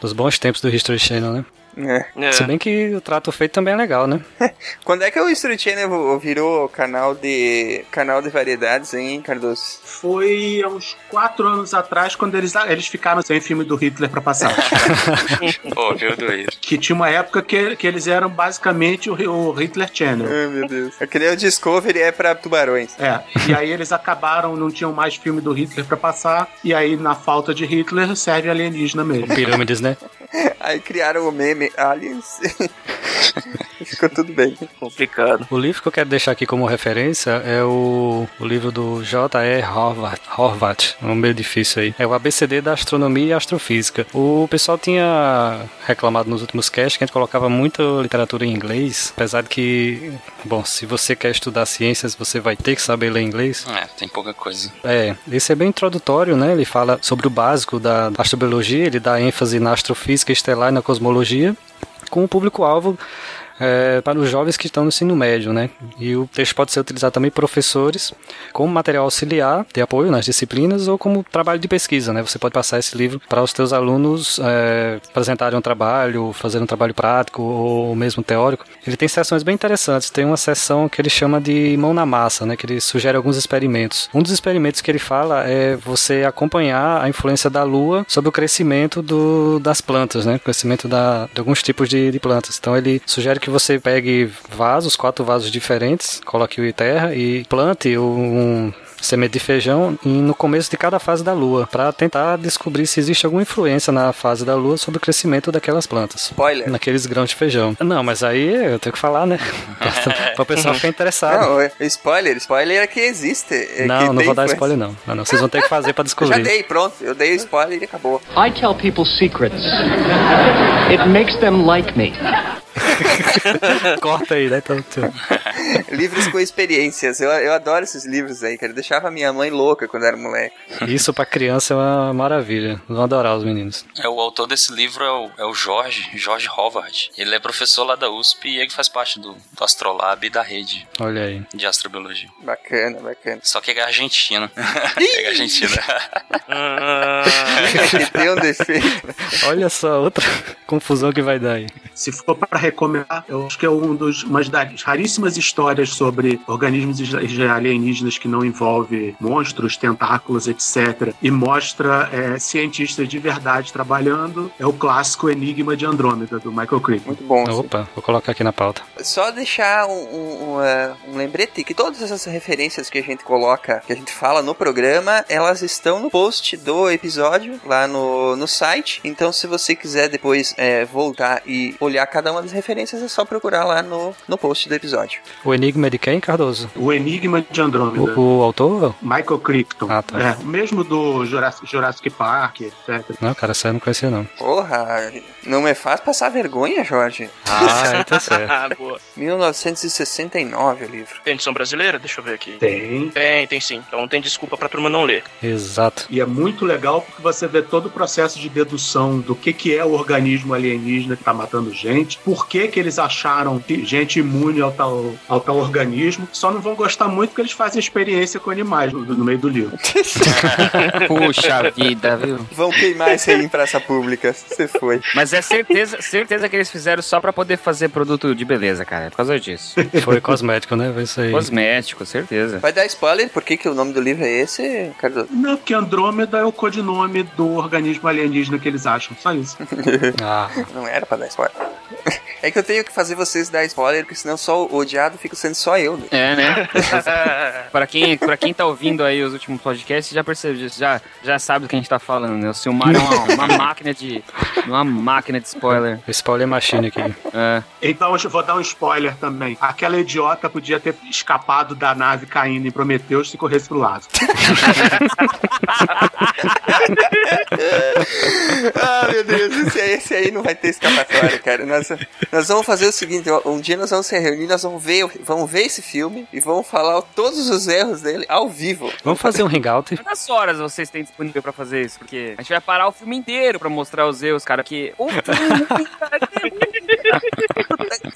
Dos bons tempos do History Channel, né?
É.
É.
Se bem que o trato feito também é legal, né?
Quando é que o History Channel virou canal de canal de variedades, hein, Cardoso?
Foi há uns quatro anos atrás, quando eles, eles ficaram sem filme do Hitler pra passar.
Pô, viu, doido.
que tinha uma época que, que eles eram basicamente o, o Hitler Channel.
Ai, meu Deus. É que nem o Discovery é pra tubarões.
É, e aí eles acabaram, não tinham mais filme do Hitler pra passar, e aí na falta de Hitler serve alienígena mesmo.
Pirâmides, né?
Aí criaram o meme Aliens. Ficou tudo bem.
Complicado.
O livro que eu quero deixar aqui como referência é o, o livro do J.E. Horvath, Horvath, um meio difícil aí. É o ABCD da Astronomia e Astrofísica. O pessoal tinha reclamado nos últimos casts que a gente colocava muita literatura em inglês, apesar de que, bom, se você quer estudar ciências, você vai ter que saber ler inglês.
É, tem pouca coisa.
É, esse é bem introdutório, né? Ele fala sobre o básico da astrobiologia, ele dá ênfase na astrofísica estelar e na cosmologia, com o público-alvo é, para os jovens que estão no ensino médio, né? E o texto pode ser utilizado também por professores como material auxiliar de apoio nas disciplinas ou como trabalho de pesquisa, né? Você pode passar esse livro para os teus alunos é, apresentarem um trabalho, fazer um trabalho prático ou mesmo teórico. Ele tem sessões bem interessantes. Tem uma sessão que ele chama de mão na massa, né? Que ele sugere alguns experimentos. Um dos experimentos que ele fala é você acompanhar a influência da Lua sobre o crescimento do, das plantas, né? O crescimento da, de alguns tipos de, de plantas. Então ele sugere que você pegue vasos, quatro vasos diferentes, coloque em terra e plante um semente de feijão e no começo de cada fase da lua, para tentar descobrir se existe alguma influência na fase da lua sobre o crescimento daquelas plantas.
Spoiler.
Naqueles grãos de feijão. Não, mas aí eu tenho que falar, né? para o pessoal ficar interessado.
Não, é- spoiler, spoiler é que existe. é que
Não, não
tem
vou dar
influência.
spoiler não. não. não. Vocês vão ter que fazer para
Eu já
descobrir.
dei, pronto. Eu dei o spoiler e acabou.
I tell people secrets. It makes them like me.
Corta aí, né? Então,
livros com experiências. Eu, eu adoro esses livros aí, cara. Deixava minha mãe louca quando era moleque.
Isso para criança é uma maravilha. Vão adorar os meninos.
É, o autor desse livro é o, é o Jorge, Jorge Howard. Ele é professor lá da USP e ele faz parte do, do Astrolab e da rede
Olha aí.
de astrobiologia.
Bacana, bacana.
Só que ele é argentino. ele é argentino.
Tem um defeito.
Olha só outra confusão que vai dar aí.
Se for para recomendar, eu acho que é um dos, uma das raríssimas histórias sobre organismos alienígenas que não envolve monstros, tentáculos, etc. E mostra é, cientistas de verdade trabalhando. É o clássico Enigma de Andrômeda, do Michael Crichton.
Muito bom. assim.
Opa, vou colocar aqui na pauta.
Só deixar um, um, um, um lembrete que todas essas referências que a gente coloca, que a gente fala no programa, elas estão no post do episódio lá no, no site. Então, se você quiser depois é, voltar e olhar cada uma das referências, é só procurar lá no, no post do episódio.
O Enigma é de quem, Cardoso?
O Enigma de Andrômeda.
O, o autor?
Michael Crichton.
Ah, tá.
É, o mesmo do Jurassic, Jurassic Park, etc.
Não, cara, essa eu não conhecia, não.
Porra, não é fácil passar vergonha, Jorge.
Ah, é, tá certo.
Ah, boa.
1969 o livro.
Tem edição brasileira? Deixa eu ver aqui.
Tem.
Tem, tem sim. Então não tem desculpa pra turma não ler.
Exato.
E é muito legal porque você vê todo o processo de dedução do que, que é o organismo alienígena que tá matando gente, por que, que eles acharam que gente imune ao tal, ao tal organismo. Só não vão gostar muito porque eles fazem experiência com animais no, no meio do livro.
Puxa vida, viu?
Vão queimar esse aí em praça pública. Você foi.
Mas é certeza, certeza que eles fizeram só pra poder fazer produto de beleza, cara. É por causa disso.
Foi cosmético, né? Foi isso aí.
Cosmético, certeza.
Vai dar spoiler? Por que, que o nome do livro é esse, Cardoso?
Não, porque Andrômeda é o codinome do organismo alienígena que eles acham. Só isso.
Ah,
Não era pra dar spoiler. É que eu tenho que fazer vocês dar spoiler, porque senão só o odiado fica sendo só eu. Né?
É, né? pra, quem, pra quem tá ouvindo aí os últimos podcasts, já percebe, já, já sabe do que a gente tá falando, né? O Silmar é uma, uma máquina de. Uma máquina de spoiler.
spoiler machine aqui.
É.
Então eu vou dar um spoiler também. Aquela idiota podia ter escapado da nave caindo em Prometheus se corresse pro lado.
ah, meu Deus, esse, aí- esse aí não vai ter escapatória, cara. Nós, nós vamos fazer o seguinte: um dia nós vamos se reunir, nós vamos ver, vamos ver esse filme e vamos falar todos os erros dele ao vivo.
Vamos fazer um hangout?
Quantas horas vocês têm disponível pra fazer isso? Porque a gente vai parar o filme inteiro pra mostrar os erros, cara. Que o filme,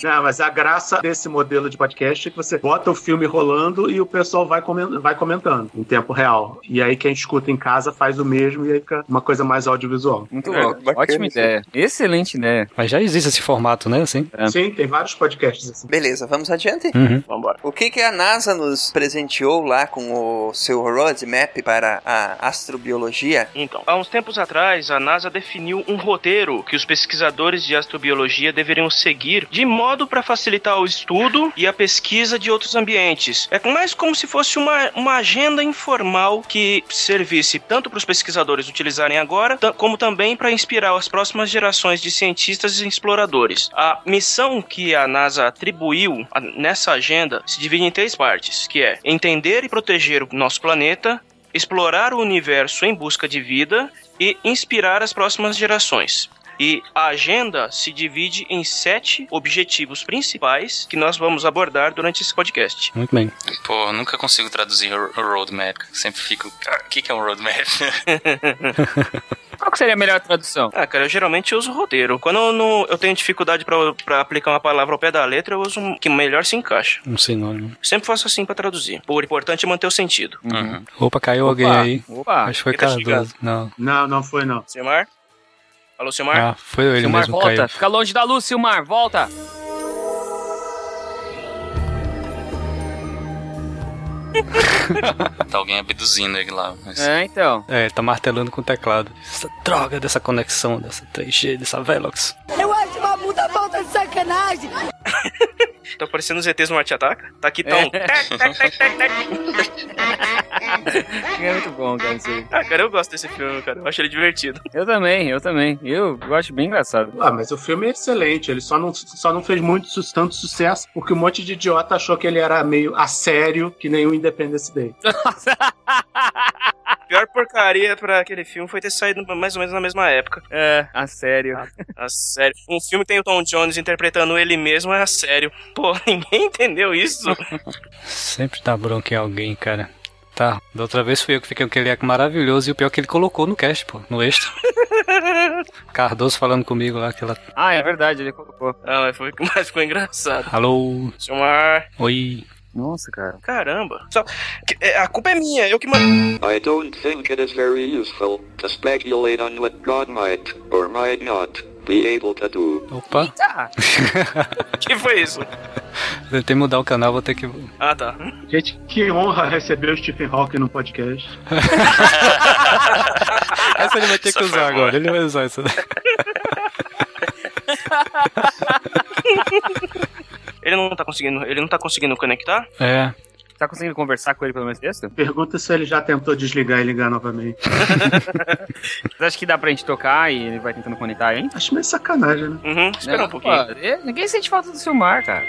Não, mas a graça desse modelo de podcast é que você bota o filme rolando e o pessoal vai, comen- vai comentando em tempo real. E aí quem escuta em casa faz o mesmo e aí fica uma coisa mais audiovisual.
Muito louco. Ótima ideia. Excelente ideia.
Mas já existe esse formato, né? Assim?
Sim, tem vários podcasts assim.
Beleza, vamos adiante?
Uhum.
Vambora.
O que, que a NASA nos presenteou lá com o seu roadmap para a astrobiologia?
Então, há uns tempos atrás, a NASA definiu um roteiro que os pesquisadores de astrobiologia deveriam seguir de modo para facilitar o estudo e a pesquisa de outros ambientes. É mais como se fosse uma, uma agenda informal que servisse tanto para os pesquisadores utilizarem agora, como também para inspirar as próximas gerações de cientistas e exploradores. A missão que a NASA atribuiu nessa agenda se divide em três partes, que é entender e proteger o nosso planeta, explorar o universo em busca de vida e inspirar as próximas gerações. E a agenda se divide em sete objetivos principais que nós vamos abordar durante esse podcast.
Muito bem.
Pô, eu nunca consigo traduzir roadmap. Sempre fico. "Ah, O que, que é um roadmap?
Qual que seria a melhor tradução?
Ah, cara, eu geralmente uso roteiro. Quando eu, não, eu tenho dificuldade pra pra aplicar uma palavra ao pé da letra, eu uso um que melhor se encaixa.
Um sinônimo.
Sempre faço assim pra traduzir. Por importante é manter o sentido.
Uhum.
Opa, caiu alguém aí.
Opa.
Acho que foi
tá
Cardoso. Não.
Não, não foi não.
Silmar? Alô, Silmar?
Ah, foi ele
Silmar,
mesmo que
volta.
caiu.
Fica longe da luz, Silmar. Volta.
Tá alguém abduzindo ele lá. Mas...
É, então.
É, tá martelando com o teclado. Essa droga dessa conexão, dessa 3G, dessa Velox.
Eu acho uma puta falta de sacanagem.
Tá parecendo os ETs no Marte Ataca? Tá aqui, tão.
É muito bom, cara, isso aí.
Ah, cara, eu gosto desse filme, cara. Eu acho ele divertido.
Eu também, eu também. Eu, eu acho bem engraçado.
Ah, mas o filme é excelente. Ele só não, só não fez muito su- tanto sucesso porque um monte de idiota achou que ele era meio a sério que nem o Independence Day.
A pior porcaria pra aquele filme foi ter saído mais ou menos na mesma época.
É, a sério.
A sério. Um filme tem o Tom Jones interpretando ele mesmo, é a sério. Pô, ninguém entendeu isso.
Sempre dá bronca em alguém, cara. Tá, da outra vez fui eu que fiquei com aquele eco maravilhoso e o pior é que ele colocou no cast, pô, no extra. Cardoso falando comigo lá, aquela.
Ah, é verdade, ele colocou.
Ah, mas, foi, mas ficou engraçado.
Alô,
Silmar.
oi.
Nossa, cara.
Caramba. Só, que- é, a culpa é minha, eu que mando.
I don't think it is very useful to speculate on what God might or might not be able to do.
Opa,
Tá.
que foi isso?
tentei mudar o canal, vou ter que.
Ah, tá.
Gente, que honra receber o Stephen Hawking no podcast.
Essa ele vai ter
Essa
que usar agora, ele vai usar essa.
Ele não tá conseguindo, ele não tá conseguindo conectar?
É,
Tá conseguindo conversar com ele pelo menos texto?
Pergunta se ele já tentou desligar e ligar novamente.
Você acha que dá pra gente tocar e ele vai tentando conectar, hein?
Acho meio sacanagem, né?
Uhum, espera um pouquinho.
Pô, é, ninguém sente falta do Silmar, cara.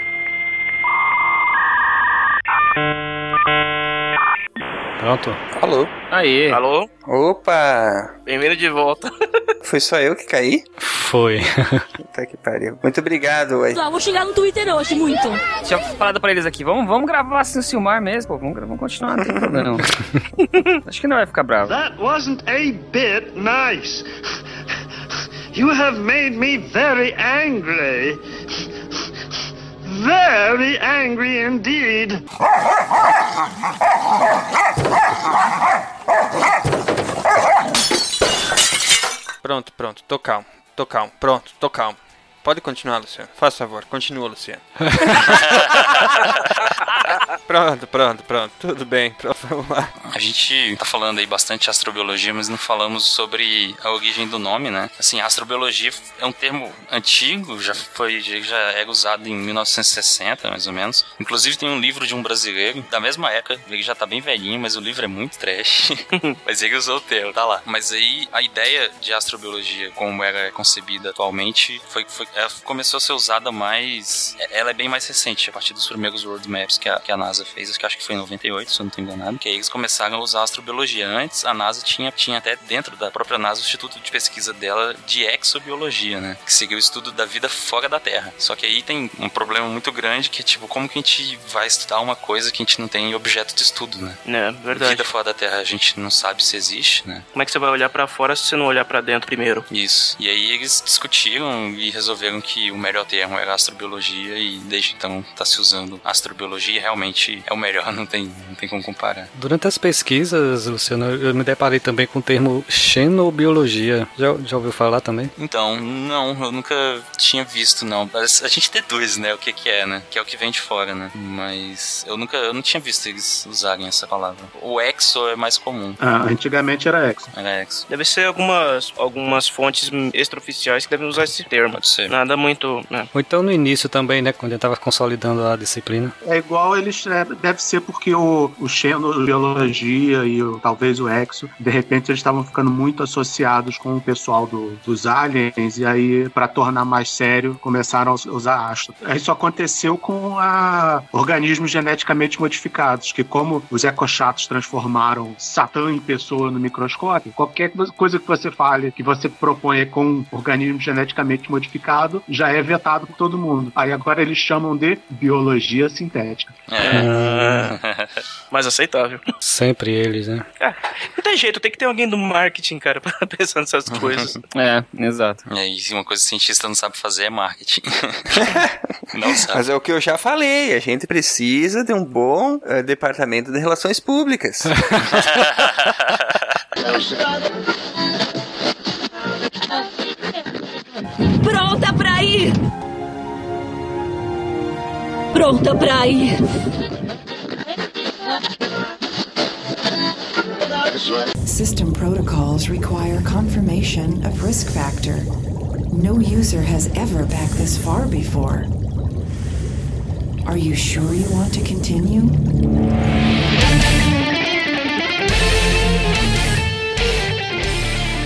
Pronto.
Alô?
Aê.
Alô?
Opa!
Bem-vindo de volta.
Foi só eu que caí?
Foi.
Puta que pariu. Muito obrigado, ué.
Só vou xingar no Twitter hoje, muito.
Tinha falado pra eles aqui, vamos, vamos gravar assim o Silmar mesmo, pô. Vamos, vamos continuar, não tem problema. Acho que não vai ficar bravo.
That wasn't a bit nice. You have made me very angry. Very angry indeed.
Pronto, pronto. Tô calmo. Tô calmo. Pronto, tô calmo. Pode continuar, Luciano. Faz favor, continua, Luciano. pronto, pronto, pronto. Tudo bem. Pronto, vamos lá.
A gente tá falando aí bastante de astrobiologia, mas não falamos sobre a origem do nome, né? Assim, astrobiologia é um termo antigo, já foi já era usado em 1960, mais ou menos. Inclusive tem um livro de um brasileiro da mesma época, ele já tá bem velhinho, mas o livro é muito trash. mas ele usou o termo, tá lá. Mas aí a ideia de astrobiologia, como ela é concebida atualmente, foi, foi ela começou a ser usada mais. Ela é bem mais recente, a partir dos primeiros world maps que a, que a NASA fez, que acho que foi em 98, se eu não tô enganado, que aí eles começaram a usar astrobiologia. Antes, a NASA tinha, tinha até dentro da própria NASA o instituto de pesquisa dela de exobiologia, né? Que seria o estudo da vida fora da Terra. Só que aí tem um problema muito grande que é tipo, como que a gente vai estudar uma coisa que a gente não tem objeto de estudo, né?
É, verdade.
Vida fora da Terra a gente não sabe se existe, né?
Como é que você vai olhar pra fora se você não olhar pra dentro primeiro?
Isso. E aí eles discutiram e resolveram que o melhor termo era astrobiologia e desde então tá se usando astrobiologia e realmente é o melhor, não tem, não tem como comparar.
Durante as pesquisas, Luciano, eu me deparei também com o termo xenobiologia. Já, já ouviu falar também?
Então, não, eu nunca tinha visto, não. Mas A gente deduz, né, o que que é, né? Que é o que vem de fora, né? Mas eu nunca, eu não tinha visto eles usarem essa palavra. O exo é mais comum.
Ah, antigamente era exo.
Era exo.
Deve ser algumas, algumas fontes extraoficiais que devem usar esse termo.
Pode ser.
Nada muito. Né?
Ou então no início também, né? Quando eu tava consolidando a disciplina.
É igual eles. é, deve ser porque o, o xenobiologia e o, talvez o exo, de repente eles estavam ficando muito associados com o pessoal do- dos aliens, e aí, para tornar mais sério, começaram a usar astro. Isso aconteceu com a organismos geneticamente modificados, que como os ecochatos transformaram Satã em pessoa no microscópio, qualquer coisa que você fale, que você proponha com um organismo geneticamente modificado, já é vetado por todo mundo. Aí agora eles chamam de biologia sintética.
É.
Mais aceitável.
Sempre eles, né?
Não tem jeito, tem que ter alguém do marketing, cara, pra pensar nessas coisas.
É, exato.
E aí, uma coisa que o cientista não sabe fazer é marketing. não sabe.
Mas é o que eu já falei, a gente precisa de um bom eh, departamento de relações públicas.
Pronta pra ir!
System protocols require confirmation of risk factor. No user has ever backed this far before. Are you sure you want to continue?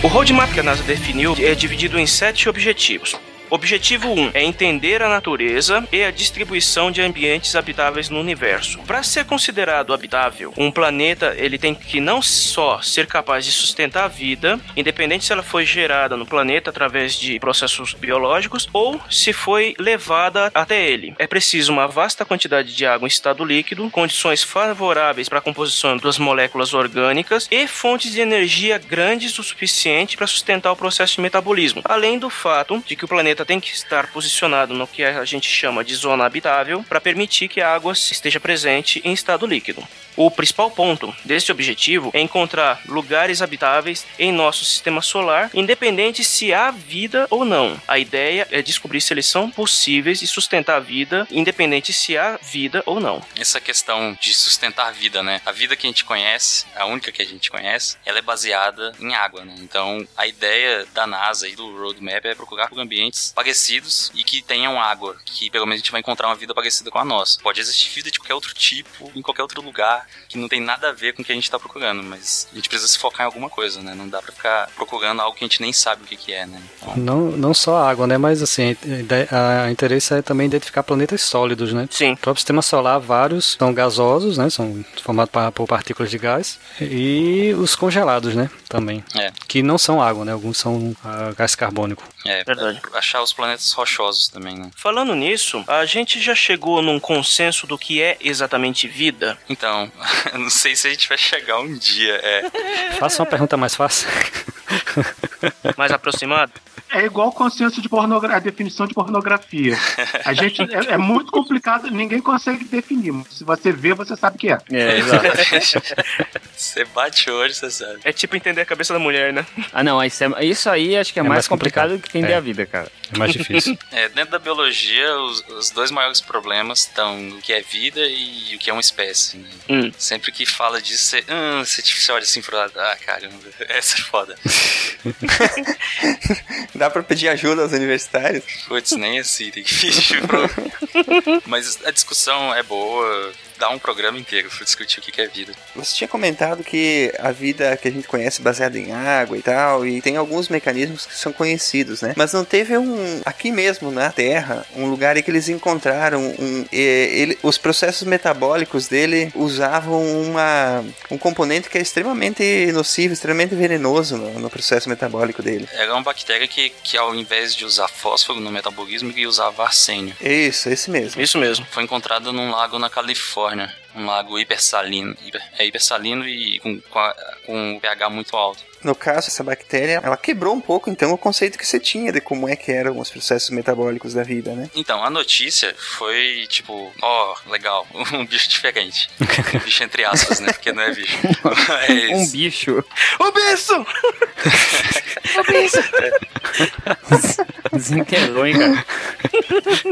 O roadmap que a NASA definiu é dividido em sete objetivos. Objetivo 1 é entender a natureza e a distribuição de ambientes habitáveis no universo. Para ser considerado habitável, um planeta ele tem que não só ser capaz de sustentar a vida, independente se ela foi gerada no planeta através de processos biológicos ou se foi levada até ele. É preciso uma vasta quantidade de água em estado líquido, condições favoráveis para a composição das moléculas orgânicas e fontes de energia grandes o suficiente para sustentar o processo de metabolismo. Além do fato de que o planeta tem que estar posicionado no que a gente chama de zona habitável para permitir que a água esteja presente em estado líquido. O principal ponto deste objetivo é encontrar lugares habitáveis em nosso sistema solar, independente se há vida ou não. A ideia é descobrir se eles são possíveis e sustentar a vida, independente se há vida ou não.
Essa questão de sustentar vida, né? A vida que a gente conhece, a única que a gente conhece, ela é baseada em água, né? Então, a ideia da NASA e do roadmap é procurar por ambientes planetas parecidos e que tenham água, que pelo menos a gente vai encontrar uma vida parecida com a nossa. Pode existir vida de qualquer outro tipo, em qualquer outro lugar, que não tem nada a ver com o que a gente tá procurando, mas a gente precisa se focar em alguma coisa, né? Não dá pra ficar procurando algo que a gente nem sabe o que, que é, né? Então,
Não, não só a água, né? Mas assim, a interesse é também identificar planetas sólidos, né?
Sim.
O próprio sistema solar, vários são gasosos, né? São formados por partículas de gás. E os congelados, né? Também.
É.
Que não são água, né? Alguns são ah, gás carbônico.
é,
Verdade.
é achar os planetas rochosos também, né?
Falando nisso, a gente já chegou num consenso do que é exatamente vida?
Então, eu não sei se a gente vai chegar um dia, é.
Faça uma pergunta mais fácil.
Mais aproximado?
É igual o consenso de pornografia, a definição de pornografia. A gente é, é muito complicado, ninguém consegue definir. Se você vê, você sabe o que é.
É, exato.
Você bate o olho, você sabe.
É tipo entender a cabeça da mulher, né?
ah, não, isso, é- isso aí acho que é, mais,
mais
complicado, do que entender
É.
a vida, cara.
É mais difícil.
É, dentro da biologia, os, os dois maiores problemas estão o que é vida e o que é uma espécie. né?
Hum.
Sempre que fala disso, você, hum, você você olha assim pro lado, ah, caramba, essa é foda.
Dá pra pedir ajuda aos universitários?
Putz, nem assim, tem que fingir pro... Mas a discussão é boa, dá um programa inteiro pra discutir o que é vida.
Você tinha comentado que a vida que a gente conhece é baseada em água e tal, e tem alguns mecanismos que são conhecidos, né? Mas não teve um, aqui mesmo na Terra, um lugar em que eles encontraram um, e- ele, os processos metabólicos dele usavam uma, um componente que é extremamente nocivo, extremamente venenoso no, no processo metabólico dele.
Era uma bactéria que, que ao invés de usar fósforo no metabolismo, ele usava arsênio.
Isso, esse mesmo.
Isso mesmo.
Foi encontrada num lago na Califórnia, Califórnia. Um lago hipersalino, hiper, é hipersalino e com, com, a- com um pH muito alto.
No caso, essa bactéria, ela quebrou um pouco, então, o conceito que você tinha de como é que eram os processos metabólicos da vida, né?
Então, a notícia foi tipo, ó, legal, um bicho diferente. Um bicho entre aspas, né? Porque não é bicho. Mas-
Um bicho.
O bicho!
Desenterrou, hein, cara.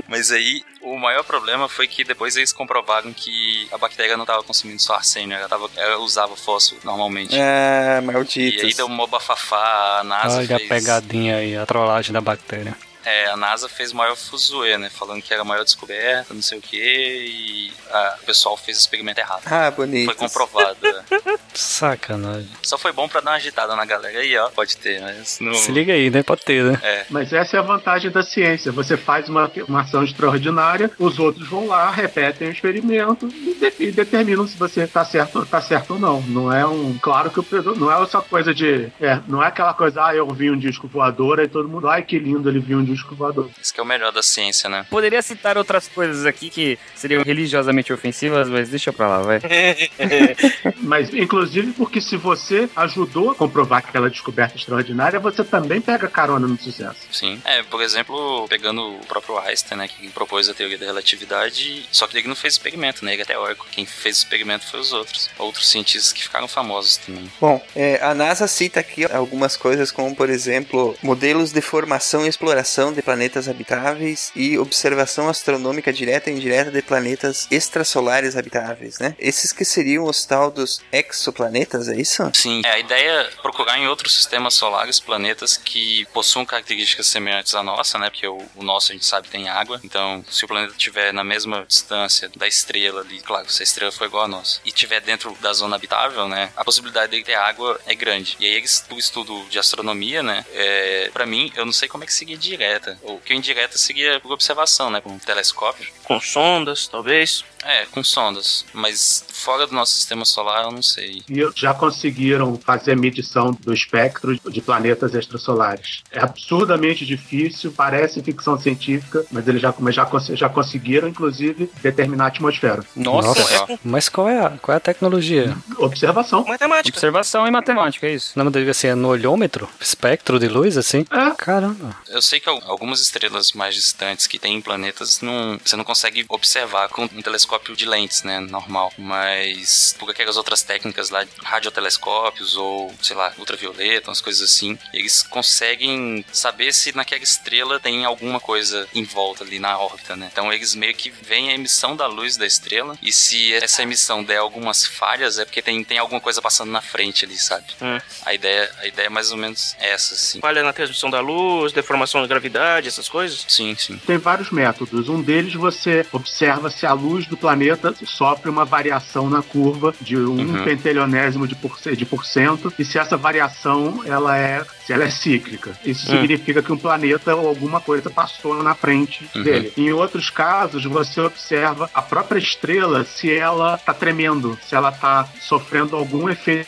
Mas aí, o maior problema foi que depois eles comprovaram que a bactéria não estava consumindo só arsênio, ela, tava, ela usava fósforo normalmente.
Ah,
E
malditos.
aí deu uma bafafá, a NASA
Olha a
fez...
pegadinha aí, a trollagem da bactéria.
É, a NASA fez o maior fuzuê, né? Falando que era a maior descoberta, não sei o quê, e ah, o pessoal fez o experimento errado.
Ah, bonito.
Foi comprovado. é.
Sacanagem.
Só foi bom pra dar uma agitada na galera aí, ó. Pode ter, mas não.
Se liga aí, né? Pode ter, né?
É.
Mas essa é a vantagem da ciência. Você faz uma, uma ação extraordinária, os outros vão lá, repetem o experimento e, de- e determinam se você está certo, tá certo ou não. Não é um. Claro que o não é essa coisa de. É, não é aquela coisa, ah, eu vi um disco voador, aí todo mundo, ai que lindo, ele viu um disco voador.
Isso que é o melhor da ciência, né?
Poderia citar outras coisas aqui que seriam religiosamente ofensivas, mas deixa pra lá, vai.
Mas, inclusive, porque se você ajudou a comprovar aquela descoberta extraordinária, você também pega carona no sucesso.
Sim. É, por exemplo, pegando o próprio Einstein, né, que propôs a teoria da relatividade, só que ele não fez experimento, né, ele é teórico. Quem fez o experimento foi os outros. Outros cientistas que ficaram famosos também.
Bom, é, a NASA cita aqui algumas coisas como, por exemplo, modelos de formação e exploração de planetas habitáveis e observação astronômica direta e indireta de planetas extrasolares habitáveis, né? Esses que seriam os tal dos exoplanetas, é isso?
Sim, é, a ideia é procurar em outros sistemas solares planetas que possuam características semelhantes à nossa, né? Porque o, o nosso a gente sabe tem água. Então, se o planeta estiver na mesma distância da estrela ali, claro, se a estrela for igual a nossa, e estiver dentro da zona habitável, né? A possibilidade dele ter água é grande. E aí, o estudo de astronomia, né? É, para mim, eu não sei como é que seria direta. O que o indireta seria por observação, né? Com telescópio.
Com sondas, talvez.
É, com sondas. Mas fora do nosso sistema solar, eu não sei.
E já conseguiram fazer medição do espectro de planetas extrasolares. É absurdamente difícil, parece ficção científica, mas eles já, mas já, já conseguiram, inclusive, determinar a atmosfera.
Nossa,
Mas qual é, a, qual é a tecnologia?
Observação.
Matemática.
observação e matemática, é isso.
Não deveria ser no olhômetro? Espectro de luz, assim?
É.
Caramba.
Eu sei que algumas estrelas mais distantes que têm planetas não, você não consegue observar com um telescópio de lentes, né, normal. Mas por aquelas outras técnicas lá, radiotelescópios ou, sei lá, ultravioleta, umas coisas assim, eles conseguem saber se naquela estrela tem alguma coisa em volta ali na órbita, né? Então eles meio que veem a emissão da luz da estrela e se essa emissão der algumas falhas é porque tem, tem alguma coisa passando na frente ali, sabe?
Hum.
A ideia, a ideia é mais ou menos essa, assim.
Falha na transmissão da luz, deformação da gravidade. Gravidade, essas coisas?
Sim, sim.
Tem vários métodos. Um deles você observa se a luz do planeta sofre uma variação na curva de um
Uhum.
pentelionésimo de, por, de porcento e se essa variação ela é se ela é cíclica. Isso
Hum.
significa que um planeta ou alguma coisa passou na frente
Uhum.
dele. Em outros casos, você observa a própria estrela se ela está tremendo, se ela está sofrendo algum efeito,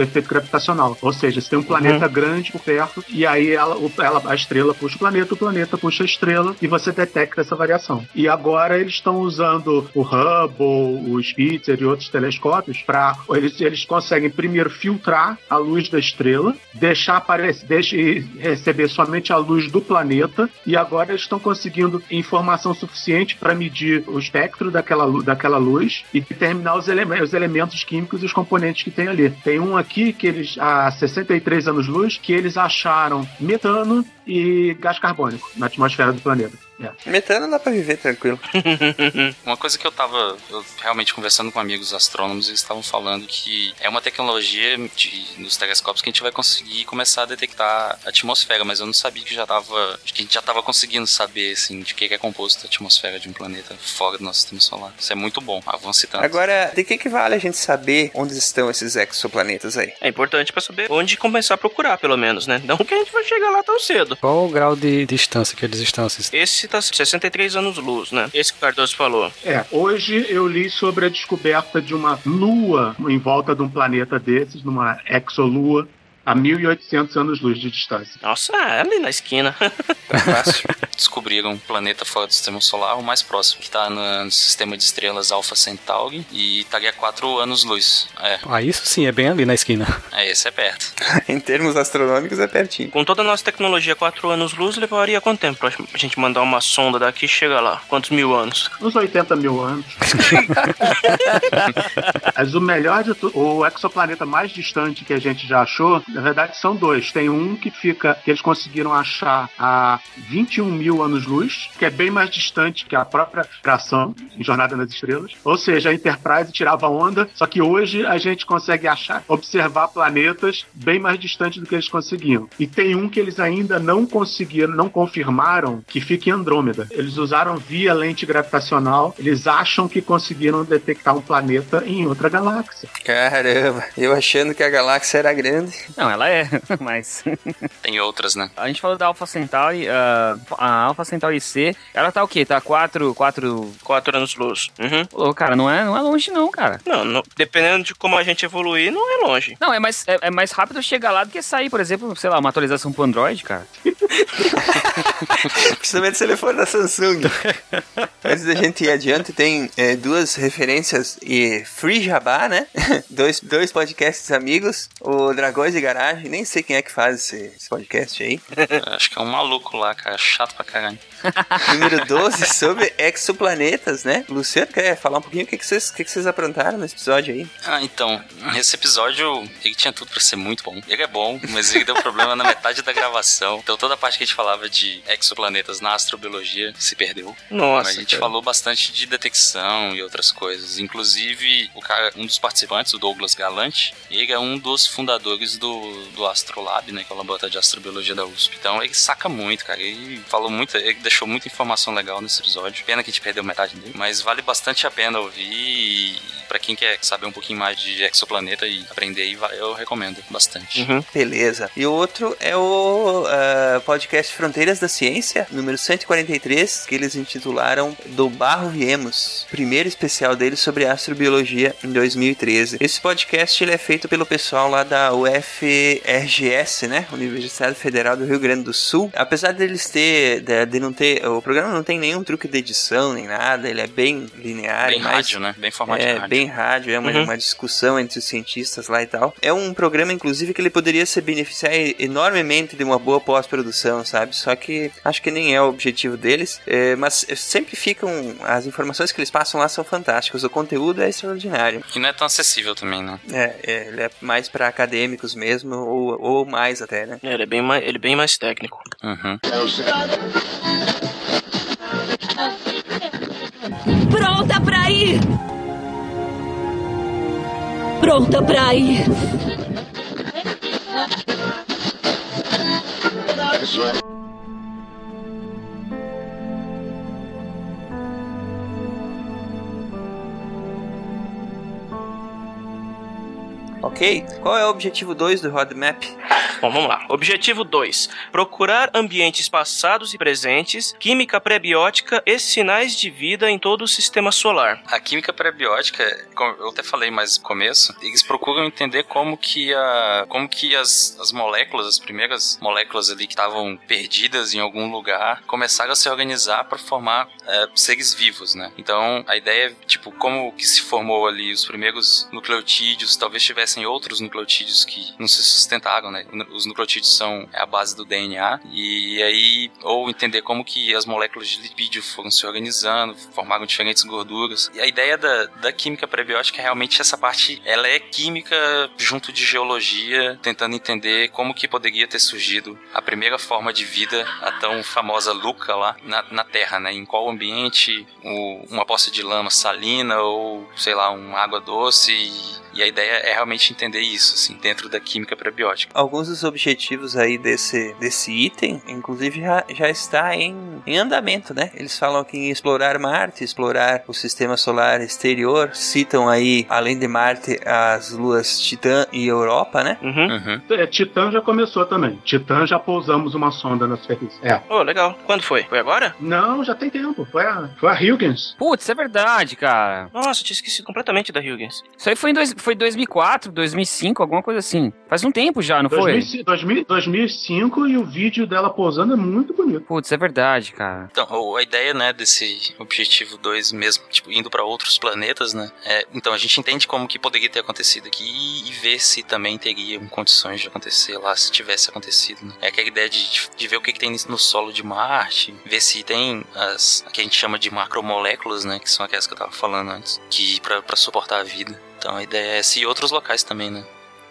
efeito gravitacional. Ou seja, se tem um planeta grande por perto e aí ela, ela- a estrela puxa o planeta, o planeta puxa a estrela e você detecta essa variação. E agora eles estão usando o Hubble, o Spitzer e outros telescópios para eles, eles conseguem primeiro filtrar a luz da estrela, deixar aparecer, deixa, e receber somente a luz do planeta e agora estão conseguindo informação suficiente para medir o espectro daquela, daquela luz e determinar os, eleme- os elementos químicos e os componentes que tem ali. Tem um aqui que eles, há 63 anos-luz, que eles acharam metano e gás carbônico na atmosfera do planeta. É.
Metano dá pra viver tranquilo.
Uma coisa que eu tava eu realmente conversando com amigos astrônomos, eles estavam falando que é uma tecnologia de, nos telescópios que a gente vai conseguir começar a detectar a atmosfera, mas eu não sabia que já tava. que a gente já tava conseguindo saber assim, de que é composto a atmosfera de um planeta fora do nosso sistema solar. Isso é muito bom, avance tanto.
Agora, de que que vale a gente saber onde estão esses exoplanetas aí?
É importante pra saber onde começar a procurar, pelo menos, né? Não que a gente vai chegar lá tão cedo.
Qual o grau de distância que eles estão? Esses-
Esse tá 63 anos-luz, né? Esse que o Cardoso falou.
É, hoje eu li sobre a descoberta de uma lua em volta de um planeta desses, numa exolua, a 1800 anos-luz de distância.
Nossa, é ali na esquina.
Tá fácil.
Descobriram um planeta fora do sistema solar, o mais próximo, que tá no sistema de estrelas Alpha Centauri e estaria a 4 anos-luz. É,
Ah, isso sim, é bem ali na esquina.
é, esse é perto.
em termos astronômicos é pertinho.
Com toda a nossa tecnologia, 4 anos-luz levaria quanto tempo pra gente mandar uma sonda daqui e chegar lá? Quantos mil anos?
Uns 80 mil anos. Mas o melhor de tudo, o exoplaneta mais distante que a gente já achou, na verdade são dois. Tem um que fica, que eles conseguiram achar a 21 mil anos-luz, que é bem mais distante que a própria fração em Jornada nas Estrelas. Ou seja, a Enterprise tirava onda, só que hoje a gente consegue achar, observar planetas bem mais distantes do que eles conseguiam. E tem um que eles ainda não conseguiram, não confirmaram, que fica em Andrômeda. Eles usaram via lente gravitacional, eles acham que conseguiram detectar um planeta em outra galáxia.
Caramba, eu achando que a galáxia era grande.
Não, ela é, mas.
Tem outras, né?
A gente falou da Alpha Centauri, ah, a Alpha Centauri C, ela tá o quê? Tá 4, 4...
4 anos-luz. Uhum.
Ô, cara, não é, não é longe não, cara.
Não, não- dependendo de como a gente evoluir, não é longe.
Não, é mais, é, é mais rápido chegar lá do que sair, por exemplo, sei lá, uma atualização pro Android, cara.
Principalmente se ele for da Samsung. Antes da gente ir adiante, tem é, duas referências e Free Jabá, né? dois, dois podcasts amigos, o Dragões de Garagem, nem sei quem é que faz esse, esse podcast aí.
Acho que é um maluco lá, cara, chato pra caralho.
Número 12, sobre exoplanetas, né? Luciano, quer falar um pouquinho o que, que, vocês, o que, que vocês aprontaram nesse episódio aí?
Ah, então, esse episódio, ele tinha tudo pra ser muito bom. Ele é bom, mas ele deu problema na metade da gravação. Então toda a parte que a gente falava de exoplanetas na astrobiologia se perdeu.
Nossa,
Mas a gente
cara.
falou bastante de detecção e outras coisas. Inclusive, o cara, um dos participantes, o Douglas Galante, ele é um dos fundadores do, do Astrolab, né? Que é o laboratório de astrobiologia da USP. Então ele saca muito, cara. Ele falou muito, ele deixou muita informação legal nesse episódio. Pena que a gente perdeu metade dele. Mas vale bastante a pena ouvir. E pra quem quer saber um pouquinho mais de exoplaneta e aprender aí, eu recomendo bastante.
Uhum.
Beleza. E o outro é o ah, podcast Fronteiras da Ciência, número 143, que eles intitularam Do Barro Viemos, primeiro especial deles sobre astrobiologia em 2013. Esse podcast ele é feito pelo pessoal lá da UFRGS, né? Universidade Federal do Rio Grande do Sul. Apesar deles ter, de, de não ter, o programa não tem nenhum truque de edição nem nada, ele é bem linear,
Bem
mais-
rádio, né? Bem formato
é. Bem rádio, é uma,
Uhum.
uma discussão entre os cientistas lá e tal. É um programa, inclusive, que ele poderia se beneficiar enormemente de uma boa pós-produção, sabe? Só que acho que nem é o objetivo deles. É, mas sempre ficam. As informações que eles passam lá são fantásticas. O conteúdo é extraordinário.
E não é tão acessível também, né?
É, é, ele é mais para acadêmicos mesmo, ou, ou mais até, né?
É, ele é bem mais, ele é bem mais técnico.
Uhum.
Pronta pra ir! Pronta pra ir!
Ok? Qual é o objetivo 2 do roadmap?
Bom, vamos lá. Objetivo 2: procurar ambientes passados e presentes, química pré-biótica e sinais de vida em todo o sistema solar.
A química pré-biótica, como eu até falei mais no começo, eles procuram entender como que, a, como que as, as moléculas, as primeiras moléculas ali que estavam perdidas em algum lugar, começaram a se organizar para formar é, seres vivos, né? Então, a ideia é, tipo, como que se formou ali os primeiros nucleotídeos, talvez tivessem outros nucleotídeos que não se sustentaram, né? Os nucleotídeos são a base do DNA, e aí, ou entender como que as moléculas de lipídio foram se organizando, formaram diferentes gorduras. E a ideia da, da química prebiótica é realmente essa parte, ela é química junto de geologia, tentando entender como que poderia ter surgido a primeira forma de vida, a tão famosa Luca lá na, na Terra, né? Em qual ambiente o, uma poça de lama salina ou, sei lá, uma água doce e e a ideia é realmente entender isso, assim, dentro da química prebiótica.
Alguns dos objetivos aí desse, desse item, inclusive, já, já está em, em andamento, né? Eles falam aqui em explorar Marte, explorar o sistema solar exterior, citam aí, além de Marte, as luas Titã e Europa, né?
Uhum.
É, Titã já começou também. Titã já pousamos uma sonda na superfície. É.
Oh, legal. Quando foi? Foi agora?
Não, já tem tempo. Foi a, foi a Huygens.
Putz, é verdade, cara.
Nossa, eu tinha esquecido completamente da Huygens.
Isso aí foi em dois, foi 2004, 2005, alguma coisa assim. Faz um tempo já, não foi?
2005, 2000 2005 e o vídeo dela pousando é muito bonito.
Putz, é verdade, cara.
Então, a ideia, né, desse objetivo 2 mesmo, tipo, indo pra outros planetas, né? É, então, a gente entende como que poderia ter acontecido aqui e, e ver se também teriam condições de acontecer lá, se tivesse acontecido, né? É aquela ideia de, de ver o que, que tem no solo de Marte, ver se tem as que a gente chama de macromoléculas, né? Que são aquelas que eu tava falando antes, que pra suportar a vida. Então, a ideia é essa e outros locais também, né?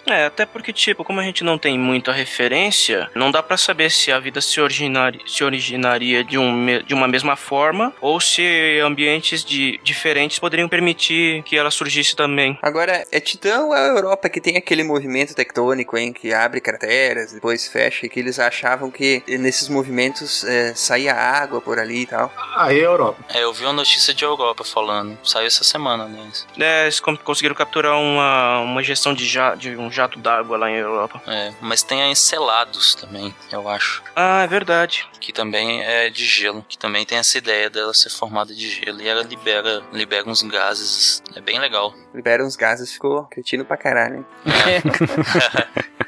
É, até porque, tipo, como a gente não tem muita referência, não dá pra saber se a vida se, originar, se originaria de, um, de uma mesma forma ou se ambientes de, diferentes poderiam permitir que ela surgisse também.
Agora, é Titã ou é a Europa que tem aquele movimento tectônico, hein? Que abre crateras, depois fecha, e que eles achavam que nesses movimentos é, saía água por ali e tal.
Aí é a Europa.
É, eu vi uma notícia de Europa falando, saiu essa semana, né?
É, eles con- conseguiram capturar uma, uma gestão de, ja, de um jato d'água lá em Europa.
É, mas tem a Encelados também, eu acho.
Ah, é verdade.
que também é de gelo, que também tem essa ideia dela ser formada de gelo e ela libera, libera uns gases, é bem legal.
Libera uns gases, ficou cretino pra caralho, hein?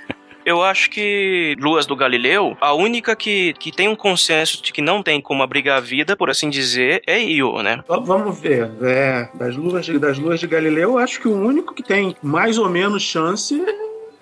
Eu acho que Luas do Galileu, a única que, que tem um consenso de que não tem como abrigar a vida, por assim dizer, é Io, né?
Vamos ver. É, das, luas das luas de Galileu, eu acho que o único que tem mais ou menos chance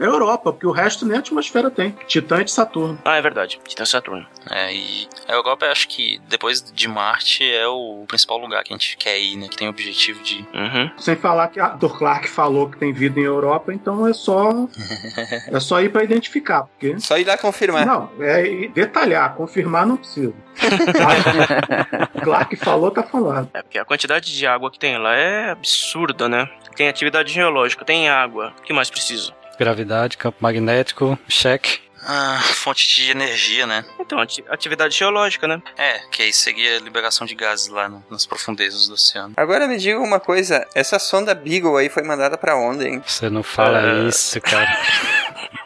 é a Europa, porque o resto nem a atmosfera tem. Titã e de Saturno.
Ah, é verdade. Titã Saturno.
É, e a Europa eu acho que depois de Marte é o principal lugar que a gente quer ir, né? Que tem o objetivo de.
Uhum.
Sem falar que a Dr. Clark falou que tem vida em Europa, então é só é só ir para identificar, porque
Só ir lá confirmar.
não, é detalhar, confirmar não precisa. Clark falou, tá falando.
É porque a quantidade de água que tem lá é absurda, né? Tem atividade geológica, tem água. O que mais precisa?
Gravidade, campo magnético, cheque.
Ah, fonte de energia, né?
Então, ati- atividade geológica, né?
É, que aí seria a liberação de gases lá no- nas profundezas do oceano.
Agora me diga uma coisa, essa sonda Beagle aí foi mandada pra onde, hein?
Você não fala
É.
isso, cara.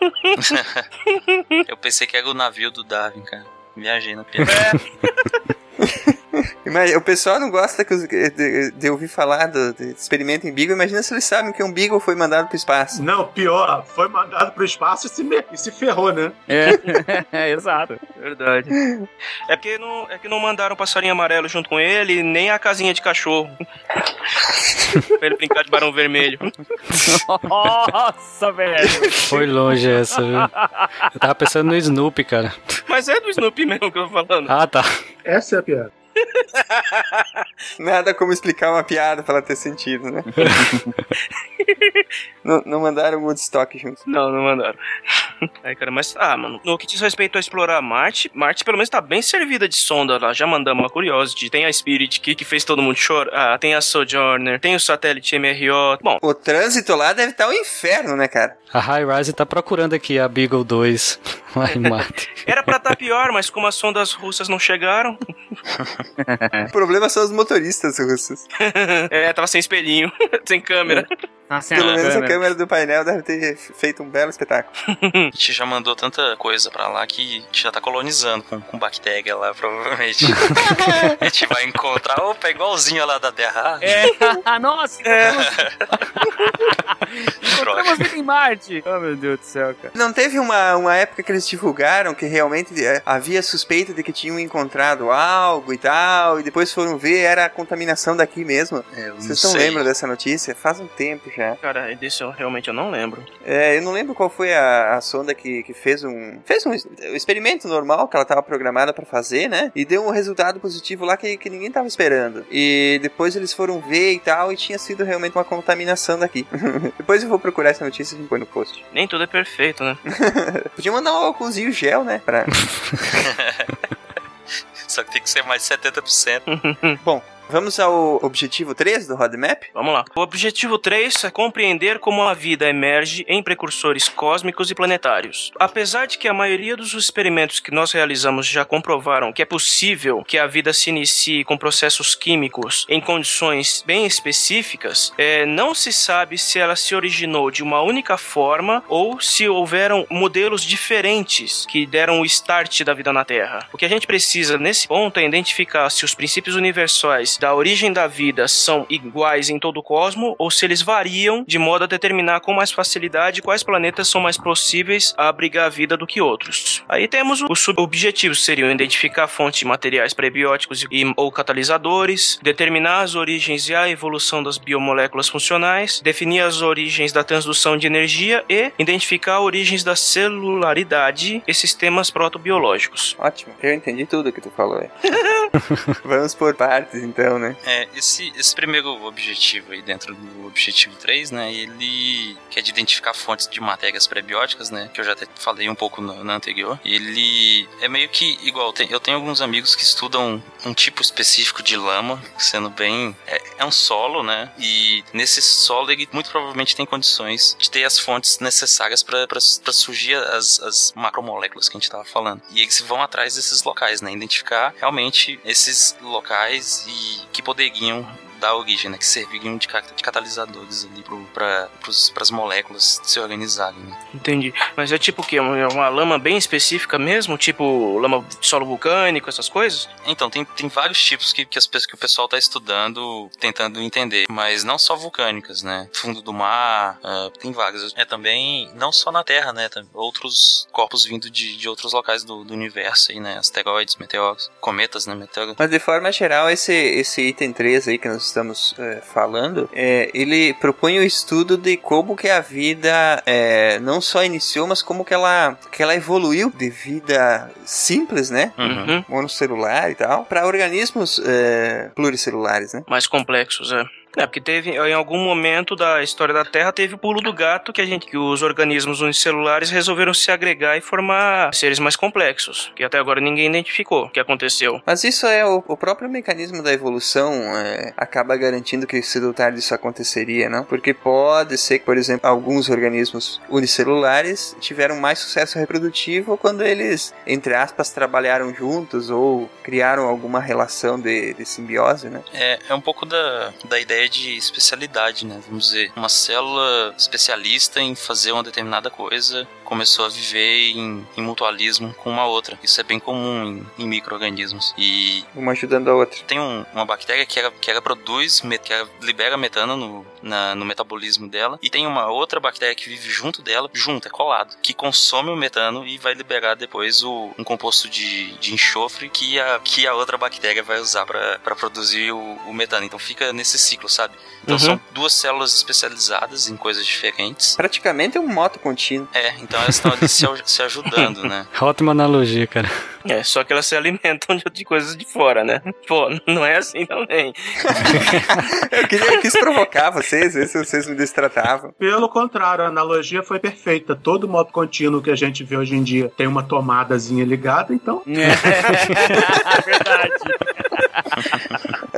eu pensei que era o navio do Darwin, cara. Viajei na piada.
Mas o pessoal não gosta que os- de, de ouvir falar do, de experimento em Beagle. Imagina se eles sabem que um Beagle foi mandado pro espaço.
Não, pior, foi mandado pro espaço e se, me- e se ferrou, né?
É, é exato.
Verdade. É porque não, é que não mandaram o passarinho amarelo junto com ele, nem a casinha de cachorro. pra ele brincar de barão vermelho.
Nossa, velho.
Foi longe essa, viu? Eu tava pensando no Snoopy, cara.
Mas é do Snoopy mesmo que eu tô falando.
Ah, tá.
Essa é a piada.
Nada como explicar uma piada pra ela ter sentido, né? não, não mandaram o Woodstock junto.
Não, não mandaram. Aí, cara, mas, ah, mano, no que diz respeito a explorar Marte, Marte pelo menos tá bem servida de sonda lá. Já mandamos a Curiosity, tem a Spirit que, que fez todo mundo chorar, ah, tem a Sojourner, tem o satélite MRO. Bom,
O trânsito lá deve estar um inferno, né, cara?
A High Rise tá procurando aqui a Beagle 2 lá em Marte.
era pra estar pior, mas como as sondas russas não chegaram,
O problema são os motoristas russos.
é, tava sem espelhinho, sem câmera.
Nossa,
Pelo
a
menos a
câmera.
câmera do painel deve ter feito um belo espetáculo.
A gente já mandou tanta coisa pra lá que a gente já tá colonizando com, com bactéria lá, provavelmente. a gente vai encontrar, opa, é igualzinho lá da Terra. Ah,
É, nossa,
É.
encontramos vida em Marte. Oh, meu Deus do céu, cara.
Não teve uma, uma época que eles divulgaram que realmente é, havia suspeita de que tinham encontrado algo e tal, e depois foram ver, era a contaminação daqui mesmo. Vocês não
sei.
lembram dessa notícia? Faz um tempo já.
Cara, desse eu realmente eu não lembro.
É, eu não lembro qual foi a, a sonda que, que fez um fez um, um experimento normal que ela estava programada para fazer, né? E deu um resultado positivo lá que, que ninguém tava esperando. E depois eles foram ver e tal, e tinha sido realmente uma contaminação daqui. depois eu vou procurar essa notícia e põe no post.
Nem tudo é perfeito, né?
Podia mandar um álcoolzinho gel, né? Pra...
Só que tem que ser mais de 70%.
Bom, vamos ao objetivo 3 do Roadmap?
Vamos lá. O objetivo 3 é compreender como a vida emerge em precursores cósmicos e planetários. Apesar de que a maioria dos experimentos que nós realizamos já comprovaram que é possível que a vida se inicie com processos químicos em condições bem específicas, é, não se sabe se ela se originou de uma única forma ou se houveram modelos diferentes que deram o start da vida na Terra. O que a gente precisa nesse ponto é identificar se os princípios universais da origem da vida são iguais em todo o cosmo ou se eles variam de modo a determinar com mais facilidade quais planetas são mais possíveis a abrigar a vida do que outros. Aí temos os subobjetivos, seriam identificar fontes de materiais prebióticos e ou catalisadores, determinar as origens e a evolução das biomoléculas funcionais, definir as origens da transdução de energia e identificar origens da celularidade e sistemas protobiológicos.
Ótimo, eu entendi tudo que tu falou. Vamos por partes então, né?
É, esse, esse primeiro objetivo aí dentro do objetivo 3, né, ele que é de identificar fontes de matérias prebióticas, né, que eu já até falei um pouco no anterior. Ele é meio que igual, tem- eu tenho alguns amigos que estudam um tipo específico de lama, sendo bem, é, é um solo, né, e nesse solo ele muito provavelmente tem condições de ter as fontes necessárias para surgir as, as macromoléculas que a gente estava falando. E eles vão atrás desses locais, né, identificar realmente esses locais e que poderiam dar origem, né, que serviriam de, cat- de catalisadores ali para as moléculas se organizarem. Né.
Entendi. Mas é tipo o quê? Uma, uma lama bem específica mesmo? Tipo lama de solo vulcânico, essas coisas?
Então, tem, tem vários tipos que, que, as, que o pessoal está estudando, tentando entender, mas não só vulcânicas, né? Fundo do mar, ah, tem vários. É também, não só na Terra, né? Tem outros corpos vindo de, de outros locais do, do universo aí, né? Asteroides, meteoros, cometas, né? Meteoros.
Mas de forma geral, esse, esse item 3 aí que nós estamos é, falando, é, ele propõe o estudo de como que a vida é, não só iniciou, mas como que ela, que ela evoluiu de vida simples, né?
Uhum.
Monocelular e tal, para organismos é, pluricelulares, né?
Mais complexos, é. É, porque teve, em algum momento da história da Terra, teve o pulo do gato que a gente, que os organismos unicelulares resolveram se agregar e formar seres mais complexos, que até agora ninguém identificou o que aconteceu.
Mas isso é o, o próprio mecanismo da evolução é, acaba garantindo que cedo ou tarde isso aconteceria, não? Porque pode ser que, por exemplo, alguns organismos unicelulares tiveram mais sucesso reprodutivo quando eles, entre aspas, trabalharam juntos ou criaram alguma relação de, de simbiose, né?
É, é um pouco da, da ideia de especialidade, né? Vamos dizer, uma célula especialista em fazer uma determinada coisa começou a viver em, em mutualismo com uma outra. Isso é bem comum em, em micro-organismos. E
Uma ajudando a outra.
tem um- uma bactéria que ela, que ela produz, que ela libera metano no, na- no metabolismo dela, e tem uma outra bactéria que vive junto dela, junto, é colado, que consome o metano e vai liberar depois o, um composto de, de enxofre que a, que a outra bactéria vai usar para produzir o, o metano. Então fica nesse ciclo, sabe? Então
Uhum.
são duas células especializadas em coisas diferentes.
Praticamente é um moto contínuo.
É, então elas estão ali se, se ajudando, né?
Ótima analogia, cara.
É, só que elas se alimentam de, coisas de fora, né? Pô, não é assim também.
Eu, queria, eu quis provocar vocês, ver se vocês me destratavam.
Pelo contrário, a analogia foi perfeita. Todo modo contínuo que a gente vê hoje em dia tem uma tomadazinha ligada, então.
É verdade.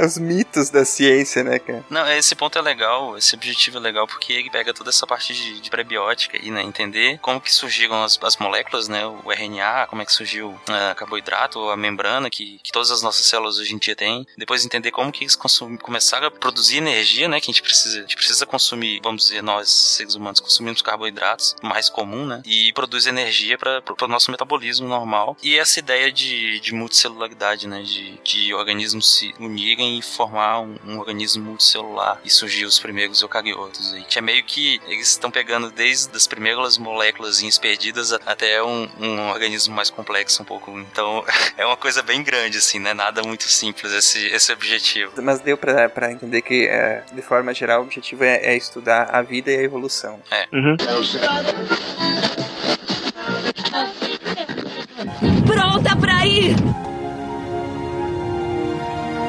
Os mitos da ciência, né, cara?
Não, esse ponto é legal, esse objetivo é legal porque ele pega toda essa parte de, de prebiótica aí, né? Entender como que surgiram as, as moléculas, né? O RNA, como é que surgiu o carboidrato, a membrana que, que todas as nossas células hoje em dia têm. Depois entender como que eles começaram a produzir energia, né? Que a gente precisa. A gente precisa consumir, vamos dizer, nós, seres humanos, consumimos carboidratos, mais comum, né? E produz energia para o nosso metabolismo normal. E essa ideia de, de multicelularidade, né? De, de organismos se unirem e formar um, um organismo multicelular e surgir os primeiros eucariotos. Aí, que é meio que eles estão pegando desde as primeiras moléculas perdidas até um, um organismo mais complexo um pouco. Então é uma coisa bem grande, assim, né? Nada muito simples esse, esse objetivo.
Mas deu pra, pra entender que, é, de forma geral, o objetivo é, é, estudar a vida e a evolução.
É.
Uhum.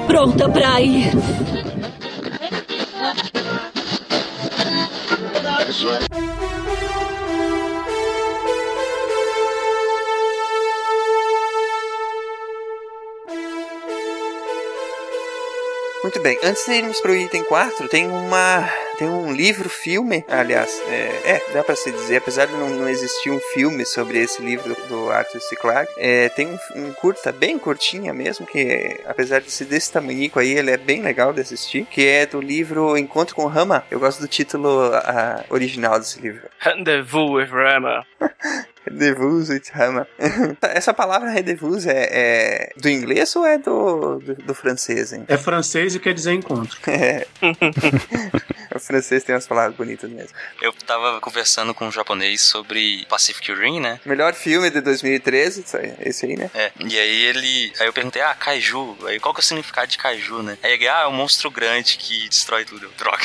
Pronta pra ir!
Muito bem, antes de irmos para o item 4, tem uma tem um livro filme, aliás, é, é dá para se dizer, apesar de não, não, existir um filme sobre esse livro do, do Arthur C. Clarke, é, tem um, um, curta bem curtinha mesmo que apesar de ser desse tamanhico aí, ele é bem legal de assistir, que é do livro Encontro com Rama. Eu gosto do título a, original desse livro.
Rendezvous with Rama.
Rendezvous with Rama. Essa palavra rendezvous é, é, do inglês ou é do, do, do, francês, hein?
É francês e quer dizer encontro.
É. o francês tem umas palavras bonitas mesmo.
Eu tava conversando com um japonês sobre Pacific Rim, né?
Melhor filme de 2013, esse aí, né?
É. E aí ele. Aí eu perguntei, ah, kaiju. Aí qual que é o significado de kaiju, né? Aí ele, ah, é um monstro grande que destrói tudo. Eu, Droga.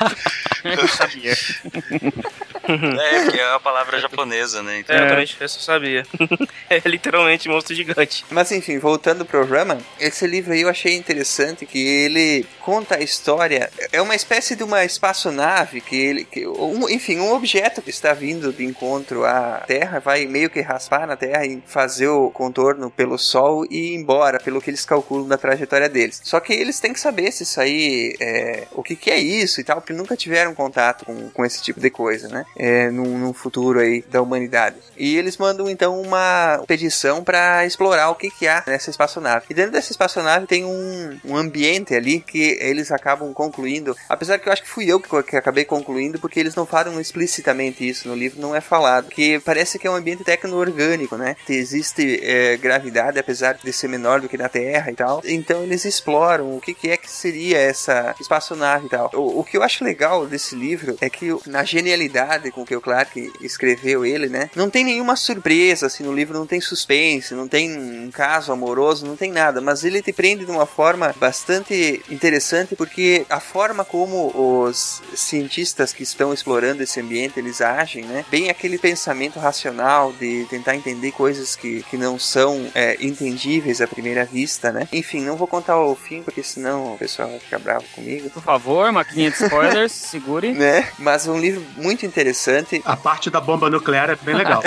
eu sabia.
é, porque é uma palavra japonesa, né?
Então, Exatamente, é. eu só sabia. é literalmente monstro gigante.
Mas enfim, voltando pro Rama, esse livro aí eu achei interessante que ele conta a história. É uma espécie de uma espaçonave que ele. Que, um, enfim, um objeto que está vindo de encontro à Terra vai meio que raspar na Terra e fazer o contorno pelo Sol e ir embora, pelo que eles calculam da trajetória deles. Só que eles têm que saber se isso aí é, o que, que é isso e tal, porque nunca tiveram contato com, com esse tipo de coisa, né? É, num, num futuro aí da humanidade. E eles mandam então uma expedição para explorar o que, que há nessa espaçonave. E dentro dessa espaçonave tem um, um ambiente ali que eles acabam concluindo, apesar que eu acho que fui eu que, que acabei concluindo, porque eles não falam explicitamente isso no livro, não é falado, que parece que é um ambiente tecno-orgânico, né? Existe é, gravidade, apesar de ser menor do que na Terra e tal. Então eles exploram o que, que é que seria essa espaçonave e tal. O, o que eu acho legal desse livro é que na genialidade com que o Clark escreveu ele, né? Não tem nenhuma surpresa assim no livro, não tem suspense, não tem um caso amoroso, não tem nada, mas ele te prende de uma forma bastante interessante porque a forma como os cientistas que estão explorando esse ambiente eles agem, né? Bem aquele pensamento racional de tentar entender coisas que, que não são é, entendíveis à primeira vista, né? Enfim, não vou contar o fim porque senão o pessoal vai ficar bravo comigo.
Por favor, maquininha de spoilers, segure.
Né? Mas um livro muito interessante.
A parte da bomba nuclear é bem legal.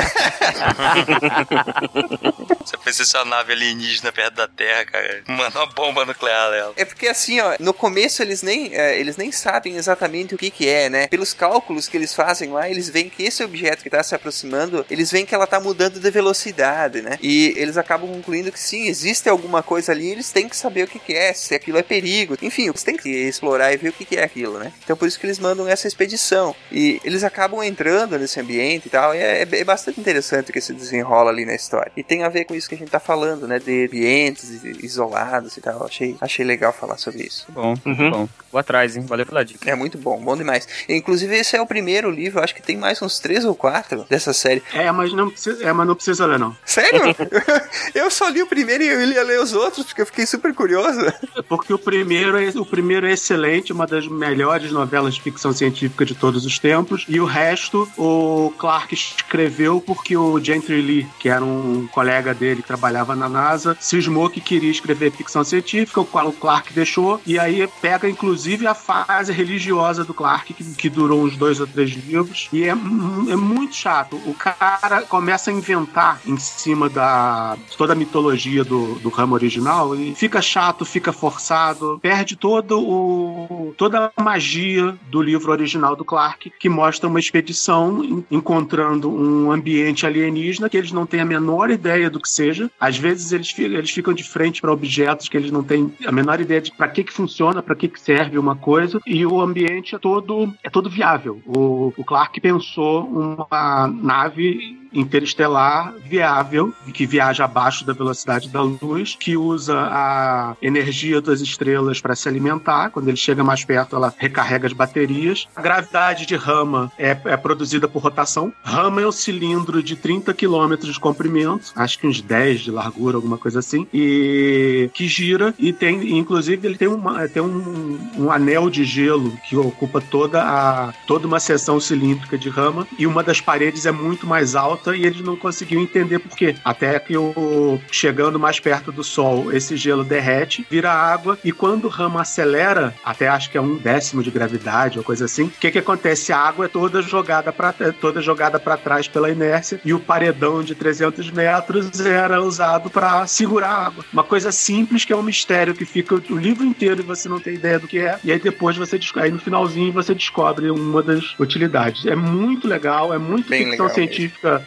Você pensa essa nave alienígena perto da Terra, cara, manda uma bomba nuclear nela.
É porque assim, ó, no começo eles nem, é, eles nem sabem exatamente o que que é, né? Pelos cálculos que eles fazem lá, eles veem que esse objeto que tá se aproximando, eles veem que ela tá mudando de velocidade, né? E eles acabam concluindo que sim, existe alguma coisa ali, eles têm que saber o que que é, se aquilo é perigo. Enfim, eles têm que explorar e ver o que que é aquilo, né? Então por isso que eles mandam essa expedição. E eles acabam entrando nesse ambiente e tal, e é, é bastante interessante o que se desenrola ali na história. E tem a ver com isso que a gente tá falando, né? De ambientes isolados e tal. Achei, achei legal falar sobre isso.
Bom, uhum. bom. Vou atrás, hein? Valeu pela dica.
É muito bom, bom demais. Inclusive, esse é o primeiro livro, acho que tem mais uns três ou quatro dessa série.
É, mas não precisa, é, mas não precisa ler, não.
Sério? eu só li o primeiro e eu ia ler os outros, porque eu fiquei super curioso.
Porque o primeiro, é, o primeiro é excelente, uma das melhores novelas de ficção científica de todos os tempos, e o resto resto, o Clark escreveu porque o Gentry Lee, que era um colega dele que trabalhava na NASA, cismou que queria escrever ficção científica, o qual o Clark deixou, e aí pega inclusive a fase religiosa do Clark, que, que durou uns dois ou três livros, e é, é muito chato. O cara começa a inventar em cima da toda a mitologia do, do ramo original e fica chato, fica forçado, perde todo o, toda a magia do livro original do Clark, que mostra uma expedição encontrando um ambiente alienígena que eles não têm a menor ideia do que seja. Às vezes eles, eles ficam de frente para objetos que eles não têm a menor ideia de para que, que funciona, para que, que serve uma coisa, e o ambiente é todo, é todo viável. O, o Clark pensou uma nave interestelar viável, que viaja abaixo da velocidade da luz, que usa a energia das estrelas para se alimentar. Quando ele chega mais perto, ela recarrega as baterias. A gravidade de Rama é, é produzida por rotação. Rama é um cilindro de 30 km de comprimento, acho que uns 10 de largura, alguma coisa assim, e que gira e tem, inclusive, ele tem, uma, tem um, um anel de gelo que ocupa toda a toda uma seção cilíndrica de Rama e uma das paredes é muito mais alta e eles não conseguiam entender por quê. Até que o chegando mais perto do Sol, esse gelo derrete, vira água e quando o ramo acelera, até acho que é um décimo de gravidade ou coisa assim, o que que acontece? A água é toda jogada para é toda jogada para trás pela inércia e o paredão de 300 metros era usado para segurar a água. Uma coisa simples que é um mistério que fica o livro inteiro e você não tem ideia do que é. E aí depois você aí no finalzinho você descobre uma das utilidades. É muito legal, é muito
Bem
ficção científica mesmo.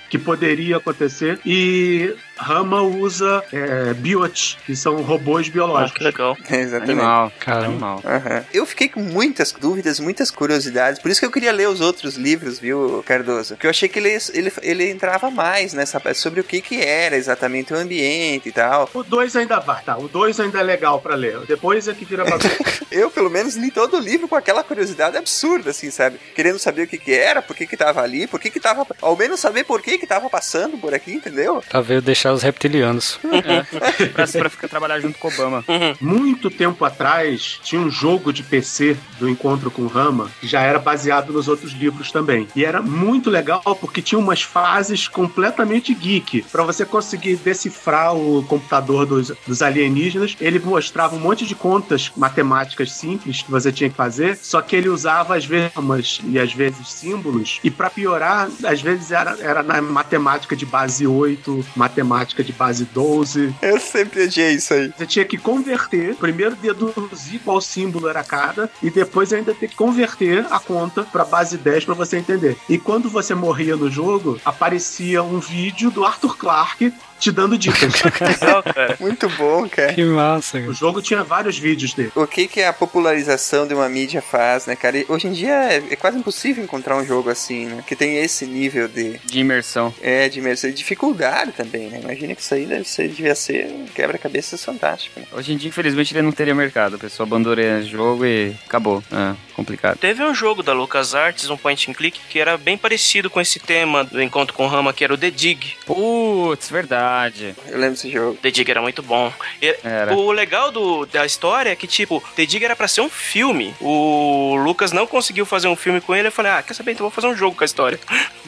que poderia acontecer. E Rama usa é, biot, que são robôs biológicos.
Ah, que legal.
Exatamente.
Animal, cara, animal.
Uhum. Eu fiquei com muitas dúvidas, muitas curiosidades, por isso que eu queria ler os outros livros, viu, Cardoso? Porque eu achei que ele, ele, ele entrava mais nessa parte sobre o que que era exatamente o ambiente e tal.
O 2 ainda vai, tá? O 2 ainda é legal pra ler. Depois é que vira bagunça.
eu, pelo menos, li todo o livro com aquela curiosidade absurda, assim, sabe? Querendo saber o que que era, por que que tava ali, por que que tava... Ao menos saber por que que tava passando por aqui, entendeu?
Pra ver deixar os reptilianos.
É, pra, pra ficar trabalhar junto com Obama.
Muito tempo atrás, tinha um jogo de PC do Encontro com Rama que já era baseado nos outros livros também. E era muito legal porque tinha umas fases completamente geek. Para você conseguir decifrar o computador dos, dos alienígenas, ele mostrava um monte de contas matemáticas simples que você tinha que fazer, só que ele usava às vezes e às vezes símbolos. E para piorar, às vezes era, era na matemática de base 8, matemática de base 12.
Eu sempre odiei isso aí.
Você tinha que converter, primeiro deduzir qual símbolo era cada, e depois ainda ter que converter a conta para base 10 para você entender. E quando você morria no jogo, aparecia um vídeo do Arthur Clarke te dando dicas.
Cara.
Muito bom, cara.
Que massa.
O jogo tinha vários vídeos dele.
O que que a popularização de uma mídia faz, né, cara? E hoje em dia é, é quase impossível encontrar um jogo assim, né? Que tem esse nível de...
De imersão.
É, de imersão e dificuldade também, né? Imagina que isso aí deve ser, devia ser um quebra-cabeça fantástico. Né?
Hoje em dia, infelizmente, ele não teria mercado. A pessoa abandonaria o jogo e acabou. É, complicado.
Teve um jogo da LucasArts, um point and click, que era bem parecido com esse tema do encontro com Rama, que era o The Dig.
Putz, verdade.
Eu lembro desse jogo.
The Dig era muito bom. E-
Era.
O legal do, da história é que, tipo, The Dig era pra ser um filme. O Lucas não conseguiu fazer um filme com ele. Eu falei, ah, quer saber? Então vou fazer um jogo com a história.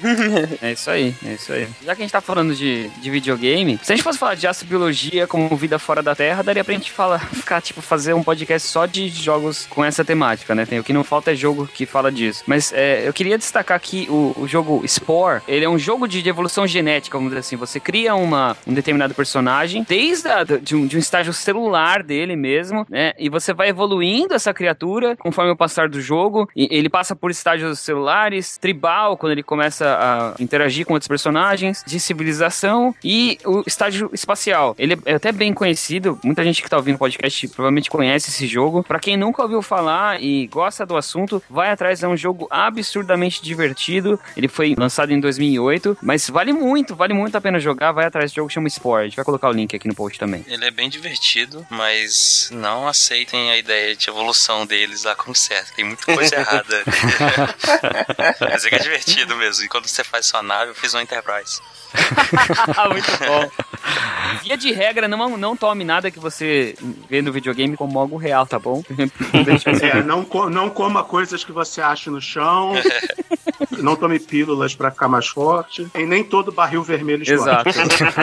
É isso aí, é isso aí. Já que a gente tá falando de, de videogame, se a gente fosse falar de astrobiologia como vida fora da Terra, daria pra gente falar, ficar, tipo, fazer um podcast só de jogos com essa temática, né? Tem, o que não falta é jogo que fala disso. Mas é, eu queria destacar aqui o, o jogo Spore. Ele é um jogo de evolução genética, vamos dizer assim. Você cria uma, um determinado personagem desde a, de, um, de um estágio celular dele mesmo, né? E você vai evoluindo essa criatura conforme o passar do jogo. E ele passa por estágios celulares, tribal, quando ele começa a interagir com outros personagens, de civilização e o estágio espacial. Ele é até bem conhecido, muita gente que tá ouvindo o podcast provavelmente conhece esse jogo. Pra quem nunca ouviu falar e gosta do assunto, vai atrás, é um jogo absurdamente divertido. Ele foi lançado em 2008, mas vale muito, vale muito a pena jogar. Vai atrás do jogo, chama Sport. A gente vai colocar o link aqui no post também.
Ele é bem divertido, mas não aceitem a ideia de evolução deles lá como certo. Tem muita coisa errada. mas é que é divertido mesmo. E quando você faz sua nave, eu fiz uma Enterprise.
Muito bom. Via de regra, não, não tome nada que você vê no videogame como algo real, tá bom?
É, não, co- não coma coisas que você acha no chão. Não tome pílulas pra ficar mais forte. E nem todo barril vermelho explode.
Exato.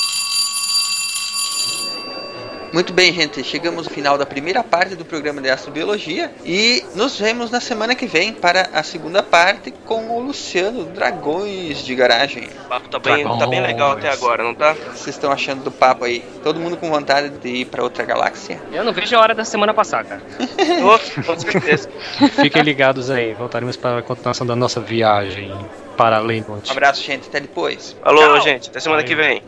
Muito bem, gente. Chegamos ao final da primeira parte do programa de Astrobiologia e nos vemos na semana que vem para a segunda parte com o Luciano Dragões de Garagem.
O papo tá bem, tá bem legal até agora, não tá?
O que vocês estão achando do papo aí? Todo mundo com vontade de ir para outra galáxia?
Eu não vejo a hora da semana passar, cara.
Oh, com certeza.
Fiquem ligados aí, voltaremos para a continuação da nossa viagem para além do
Um abraço, gente. Até depois.
Alô, gente. Até semana que vem.